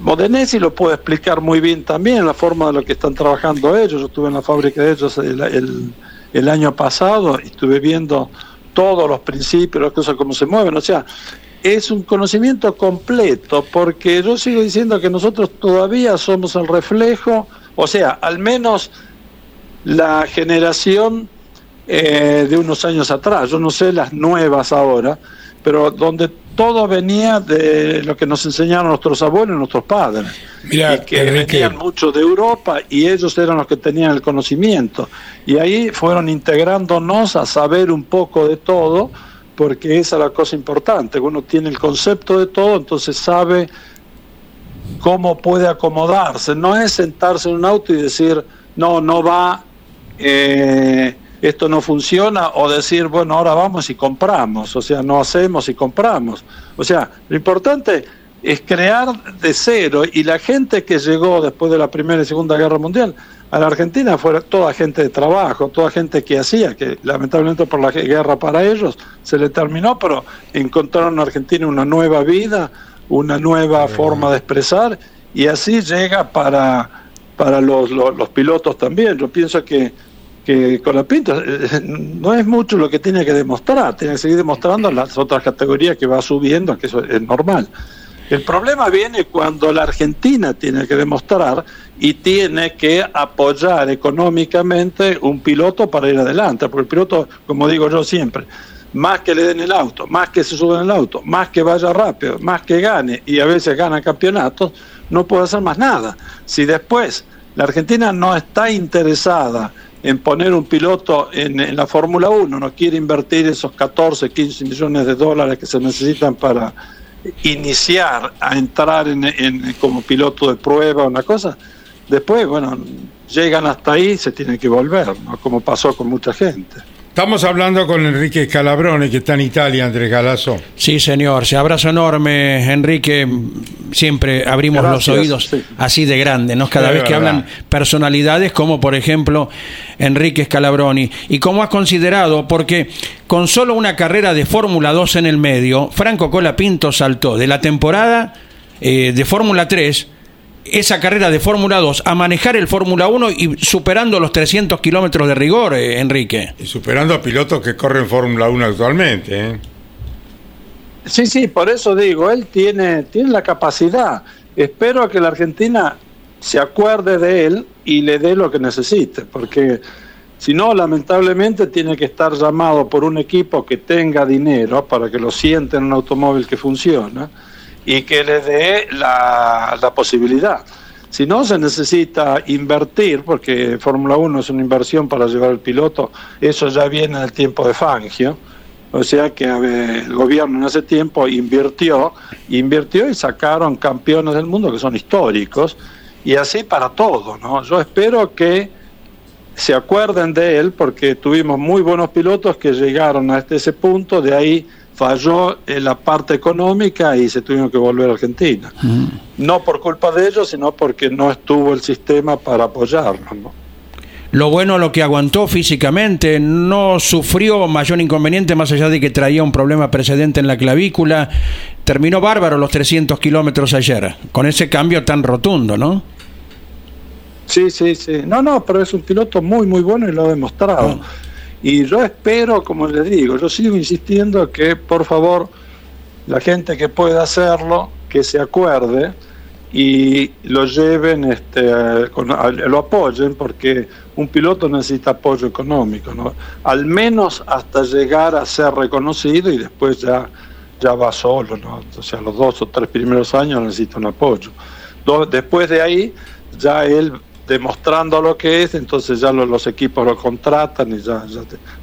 Modenesi lo puede explicar muy bien también, la forma de lo que están trabajando ellos. Yo estuve en la fábrica de ellos el, año pasado y estuve viendo todos los principios, las cosas, cómo se mueven. O sea, es un conocimiento completo, porque yo sigo diciendo que nosotros todavía somos el reflejo, o sea, al menos la generación eh, de unos años atrás, yo no sé las nuevas ahora, pero donde todo venía de lo que nos enseñaron nuestros abuelos y nuestros padres. Mira, y que Enrique. venían mucho de Europa y ellos eran los que tenían el conocimiento. Y ahí fueron integrándonos a saber un poco de todo, porque esa es la cosa importante. Uno tiene el concepto de todo, entonces sabe cómo puede acomodarse. No es sentarse en un auto y decir, no, no va, eh, esto no funciona, o decir, bueno, ahora vamos y compramos. O sea, no hacemos y compramos. O sea, lo importante es crear de cero y la gente que llegó después de la Primera y Segunda Guerra Mundial a la Argentina fue toda gente de trabajo, toda gente que hacía, que lamentablemente por la guerra para ellos se le terminó, pero encontraron en Argentina una nueva vida, una nueva forma de expresar y así llega para, para los, los, los pilotos también. Yo pienso que, que con la pinta eh, no es mucho lo que tiene que demostrar, tiene que seguir demostrando las otras categorías que va subiendo, que eso es normal. El problema viene cuando la Argentina tiene que demostrar y tiene que apoyar económicamente un piloto para ir adelante, porque el piloto, como digo yo siempre, más que le den el auto, más que se suba en el auto, más que vaya rápido, más que gane y a veces gana campeonatos, no puede hacer más nada. Si después la Argentina no está interesada en poner un piloto en, en la Fórmula 1, no quiere invertir esos 14, 15 millones de dólares que se necesitan para iniciar a entrar en, en- como piloto de prueba o una cosa, después, bueno, llegan hasta ahí se tienen que volver, como pasó con mucha gente. Estamos hablando con Enrique Scalabrone, que está en Italia, Andrés Galazo. Sí, señor. Se abrazo enorme, Enrique. Siempre abrimos Gracias, los oídos así de grande, ¿no? Cada vez que verdad. hablan personalidades como, por ejemplo, Enrique Scalabroni. Y como has considerado, porque con solo una carrera de Fórmula 2 en el medio, Franco Colapinto saltó de la temporada eh, de Fórmula 3 esa carrera de Fórmula 2 a manejar el Fórmula 1 y superando los 300 kilómetros de rigor, eh, Enrique. Y superando a pilotos que corren Fórmula 1 actualmente. ¿eh? Sí, sí, por eso digo, él tiene, tiene la capacidad. Espero que la Argentina se acuerde de él y le dé lo que necesite, porque si no, lamentablemente tiene que estar llamado por un equipo que tenga dinero para que lo siente en un automóvil que funciona y que le dé la, posibilidad. Si no, se necesita invertir, porque Fórmula 1 es una inversión para llevar el piloto, eso ya viene del tiempo de Fangio. O sea que el gobierno en ese tiempo invirtió, invirtió y sacaron campeones del mundo que son históricos, y así para todo, ¿no? Yo espero que se acuerden de él porque tuvimos muy buenos pilotos que llegaron hasta ese punto, de ahí falló en la parte económica y se tuvieron que volver a Argentina. No por culpa de ellos, sino porque no estuvo el sistema para apoyarnos. ¿no? Lo bueno, lo que aguantó físicamente, no sufrió mayor inconveniente más allá de que traía un problema precedente en la clavícula. Terminó bárbaro los 300 kilómetros ayer, con ese cambio tan rotundo, ¿no? Sí, sí, sí. No, no, pero es un piloto muy, muy bueno y lo ha demostrado. Y yo espero, como les digo, yo sigo insistiendo que por favor la gente que pueda hacerlo, que se acuerde y lo lleven, este, lo apoyen, porque un piloto necesita apoyo económico, ¿no? al menos hasta llegar a ser reconocido y después ya, ya va solo, ¿no? o sea, los dos o tres primeros años necesita un apoyo. Después de ahí, ya él demostrando lo que es, entonces ya lo- los equipos lo contratan y ya,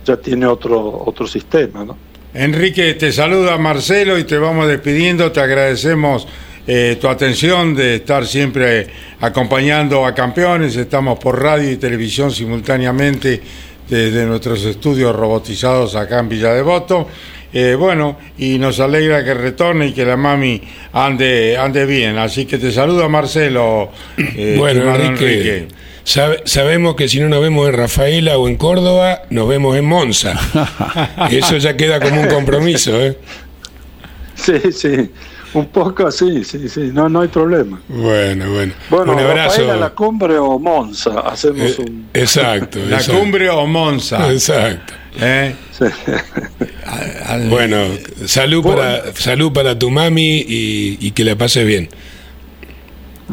ya tiene otro, otro sistema. ¿no? Enrique, te saluda Marcelo y te vamos despidiendo. Te agradecemos eh, tu atención de estar siempre acompañando a campeones. Estamos por radio y televisión simultáneamente desde nuestros estudios robotizados acá en Villa Devoto. Eh, bueno, y nos alegra que retorne y que la mami ande, ande bien. Así que te saluda Marcelo. eh, bueno, Enrique, sabe- sabemos que si no nos vemos en Rafaela o en Córdoba, nos vemos en Monza. Eso ya queda como un compromiso, ¿eh? Sí, sí, un poco así, sí, sí, no, no hay problema. Bueno, bueno. Bueno, un abrazo. La cumbre o Monza, hacemos Eh, un... Exacto. La exacto. cumbre o Monza. Exacto. ¿Eh? Bueno, salud para, salud para tu mami y, y que la pases bien.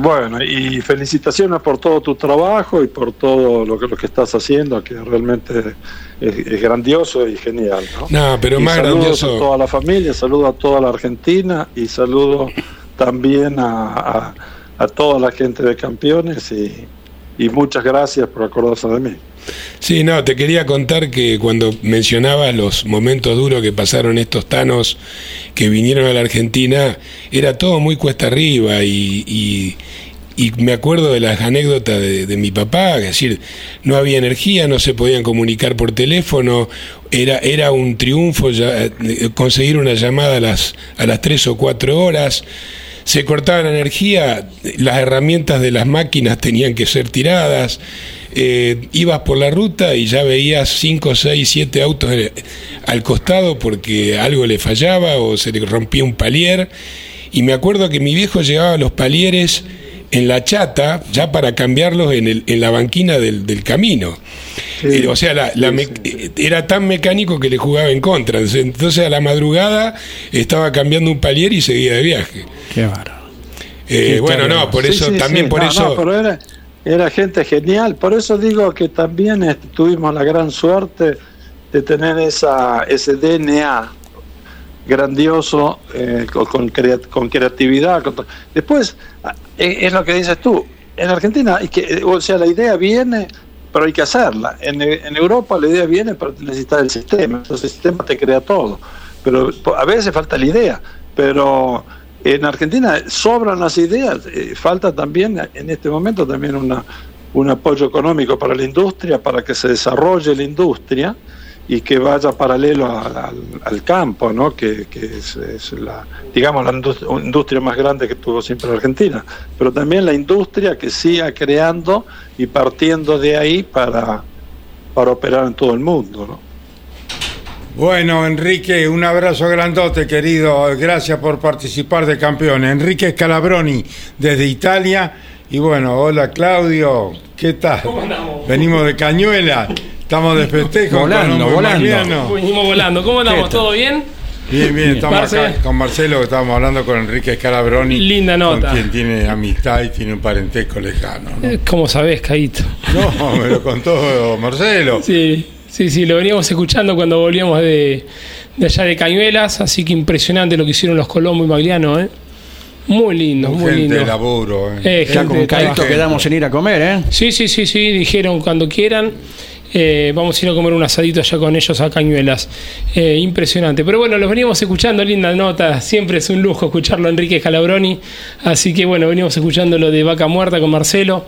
Bueno, y felicitaciones por todo tu trabajo y por todo lo que, lo que estás haciendo, que realmente es, es grandioso y genial. ¿no? No, pero Y más saludos grandioso- a toda la familia, saludo a toda la Argentina y saludo también a, a- a toda la gente de campeones y, y muchas gracias por acordarse de mí. Sí, no, te quería contar que cuando mencionabas los momentos duros que pasaron estos tanos que vinieron a la Argentina, era todo muy cuesta arriba y, me acuerdo de las anécdotas de, mi papá, es decir, no había energía, no se podían comunicar por teléfono, era, era un triunfo ya, eh, conseguir una llamada a las, a las tres o cuatro horas. Se cortaba la energía, las herramientas de las máquinas tenían que ser tiradas, eh, ibas por la ruta y ya veías cinco, seis, siete autos eh, al costado porque algo le fallaba o se le rompía un palier. Y me acuerdo que mi viejo llevaba los palieres en la chata ya para cambiarlos en, el- en la banquina del, del camino. Eh, o sea, la- la me- eh, era tan mecánico que le jugaba en contra. Entonces, a la madrugada estaba cambiando un palier y seguía de viaje. Qué bárbaro. Eh, bueno, no, por Sí, eso, sí, también sí. por No, eso... no, pero era, era gente genial. Por eso digo que también este, tuvimos la gran suerte de tener esa, ese DNA grandioso eh, con, con crea- con creatividad. con Después, ah, es lo que dices tú. En Argentina, hay que, eh, o sea, la idea viene, pero hay que hacerla. En, en Europa la idea viene, pero necesitas el sistema. Entonces el sistema te crea todo. Pero a veces falta la idea. Pero en Argentina sobran las ideas. eh, falta también, en este momento, también una, un apoyo económico para la industria, para que se desarrolle la industria y que vaya paralelo al, al campo, ¿no? que, que es, es la, digamos, la indus- industria más grande que tuvo siempre la Argentina, pero también la industria que siga creando y partiendo de ahí para, para operar en todo el mundo. ¿no? Bueno, Enrique, un abrazo grandote, querido. Gracias por participar de campeones. Enrique Scalabroni, desde Italia, Y bueno, hola Claudio, ¿qué tal? Venimos de Cañuela, estamos de festejo. Volando, volando. Venimos volando. ¿Cómo andamos? ¿Todo bien? Bien, bien, estamos Marce. acá con Marcelo, que estábamos hablando con Enrique Scalabroni. Linda nota. Con quien tiene amistad y tiene un parentesco lejano. ¿no? Eh, ¿Cómo sabés, Caíto? No, me lo contó Marcelo. Sí, sí, sí, lo veníamos escuchando cuando volvíamos de, de allá de Cañuelas, así que impresionante lo que hicieron los Colombo y Magliano, ¿eh? Muy lindo, muy Gente lindo. de laburo. ¿eh? Eh, Ya gente con Caíto quedamos en ir a comer, ¿eh? Sí, sí, sí, sí, dijeron cuando quieran. Eh, vamos a ir a comer un asadito allá con ellos a Cañuelas. Eh, impresionante. Pero bueno, los veníamos escuchando, linda nota. Siempre es un lujo escucharlo a Enrique Calabroni. Así que bueno, venimos escuchando lo de Vaca Muerta con Marcelo.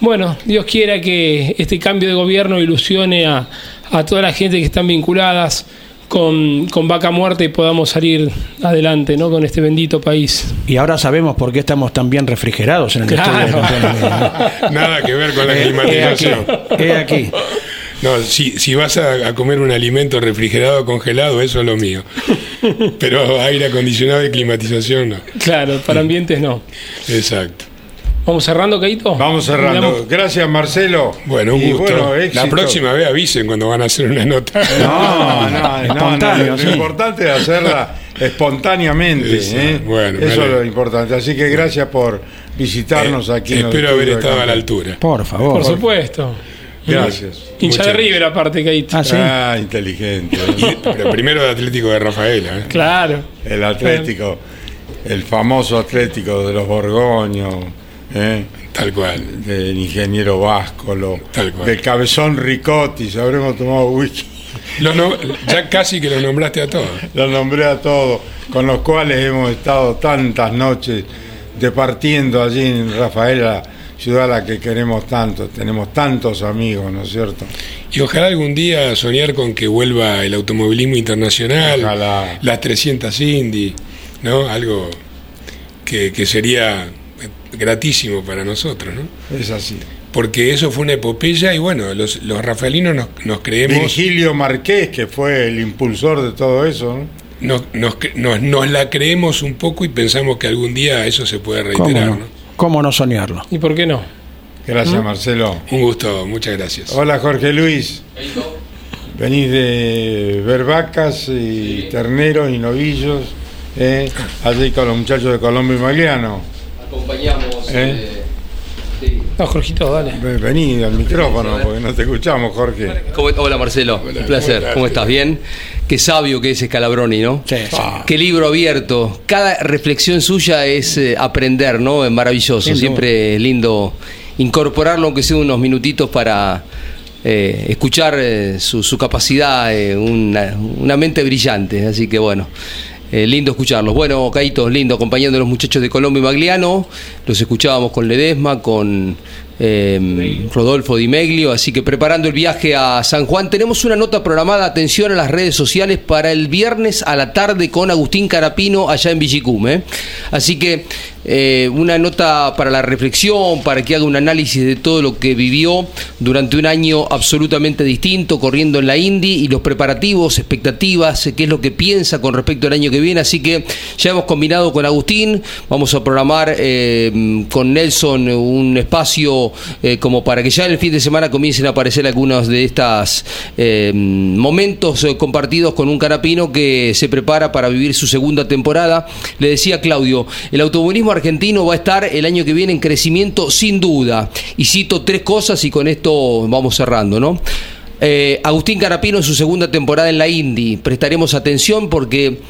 Bueno, Dios quiera que este cambio de gobierno ilusione a, a toda la gente que están vinculadas con, con Vaca Muerta y podamos salir adelante ¿no? con este bendito país. Y ahora sabemos por qué estamos tan bien refrigerados en el Claro. estudio. de. Nada que ver con la Eh, climatización. he aquí, he aquí. No, si, si vas a, a comer un alimento refrigerado congelado, eso es lo mío. Pero aire acondicionado y climatización no. Claro, para ambientes no. Exacto. ¿Vamos cerrando, Caito? Vamos cerrando. Gracias, Marcelo. Bueno, un Y gusto. bueno, la próxima vez avisen cuando van a hacer una nota. No, no, no, no, Lo sí. importante es hacerla espontáneamente. Eso, ¿eh? bueno, Eso es lo importante. Así que gracias por visitarnos aquí. en Espero haber estado a la altura. Por favor. Por supuesto. Gracias. Hincha Muchas de River aparte, Caito. Ah, sí. Ah, inteligente. Y- pero primero de Atlético de Rafaela. ¿eh? Claro. El Atlético, el famoso Atlético de los Borgoños, ¿eh? Tal cual. del ingeniero Váscolo, Tal cual. del cabezón Ricotti, si habremos tomado whisky. Lo no- ya casi que lo nombraste a todos. Los nombré a todos, con los cuales hemos estado tantas noches departiendo allí en Rafaela, ciudad a la que queremos tanto, tenemos tantos amigos, ¿no es cierto? Y ojalá algún día soñar con que vuelva el automovilismo internacional, Ojalá. las 300 Indy, ¿no? Algo que, que sería gratísimo para nosotros, ¿no? Es así. Porque eso fue una epopeya y bueno, los, los rafaelinos nos, nos creemos, Virgilio Marqués, que fue el impulsor de todo eso, ¿no? nos, nos, nos- la creemos un poco y pensamos que algún día eso se puede ¿Cómo reiterar, no? ¿no? ¿Cómo no soñarlo? ¿Y por qué no? Gracias, ¿Mm? Marcelo. Un gusto, muchas gracias. Hola, Jorge Luis. Venís de ver vacas y terneros y novillos, ¿eh? allí con los muchachos de Colombia y Magliano. Acompañamos. ¿Eh? No, Jorgito, dale. Ve- Vení al micrófono porque no te escuchamos, Jorge. ¿Cómo- Hola Marcelo, un placer. ¿Cómo estás? ¿Bien? Qué sabio que es Scalabroni, ¿no? Sí, sí. Qué libro abierto. Cada reflexión suya es eh, aprender, ¿no? Es maravilloso. Duda. Siempre es lindo incorporarlo, aunque sea unos minutitos para eh, escuchar eh, su, su capacidad, eh, una, una mente brillante. Así que bueno. Eh, lindo escucharlos. Bueno, Caíto, lindo acompañando a los muchachos de Colombia y Magliano. Los escuchábamos con Ledesma, con eh, Rodolfo Di Meglio. Así que preparando el viaje a San Juan, tenemos una nota programada. Atención a las redes sociales para el viernes a la tarde con Agustín Carapino allá en Villicum. ¿eh? Así que eh, una nota para la reflexión, para que haga un análisis de todo lo que vivió durante un año absolutamente distinto, corriendo en la Indy y los preparativos, expectativas, qué es lo que piensa con respecto al año que viene. Así que ya hemos combinado con Agustín, vamos a programar eh, con Nelson un espacio eh, como para que ya en el fin de semana comiencen a aparecer algunos de estos momentos eh, compartidos con un carapino que se prepara para vivir su segunda temporada. Le decía Claudio, el automovilismo argentino va a estar el año que viene en crecimiento sin duda. Y cito tres cosas y con esto vamos cerrando, ¿no? Eh, Agustín Carapino en su segunda temporada en la Indy. Prestaremos atención porque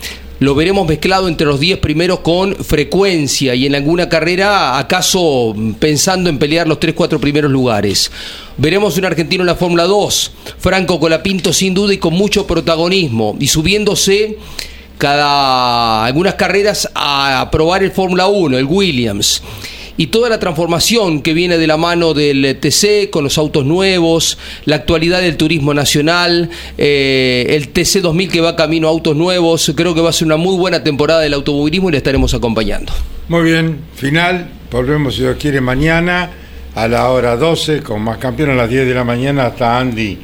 lo veremos mezclado entre los 10 primeros con frecuencia y en alguna carrera acaso pensando en pelear los 3-4 primeros lugares. Veremos un argentino en la Fórmula 2, Franco Colapinto sin duda y con mucho protagonismo y subiéndose cada algunas carreras a probar el Fórmula 1, el Williams y toda la transformación que viene de la mano del TC con los autos nuevos, la actualidad del turismo nacional, eh, el TC 2000 que va camino a autos nuevos, creo que va a ser una muy buena temporada del automovilismo y le estaremos acompañando. Muy bien, final, volvemos si Dios quiere mañana a la hora 12 con más campeones a las 10 de la mañana hasta Andy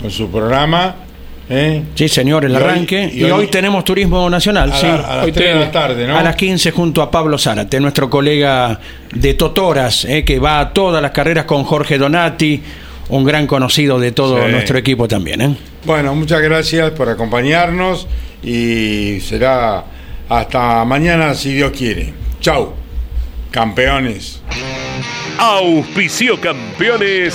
con su programa ¿eh? Sí, señor, el Y hoy- arranque. y Y, hoy- hoy, tenemos turismo nacional, A sí. la- a las Hoy tres de la tenemos- tarde, ¿no? A las 15 junto a Pablo Zárate, nuestro colega de Totoras, eh, que va a todas las carreras con Jorge Donati, un gran conocido de todo Sí. nuestro equipo también. ¿eh? Bueno, muchas gracias por acompañarnos y será hasta mañana si Dios quiere. Chau, campeones. Auspicio campeones.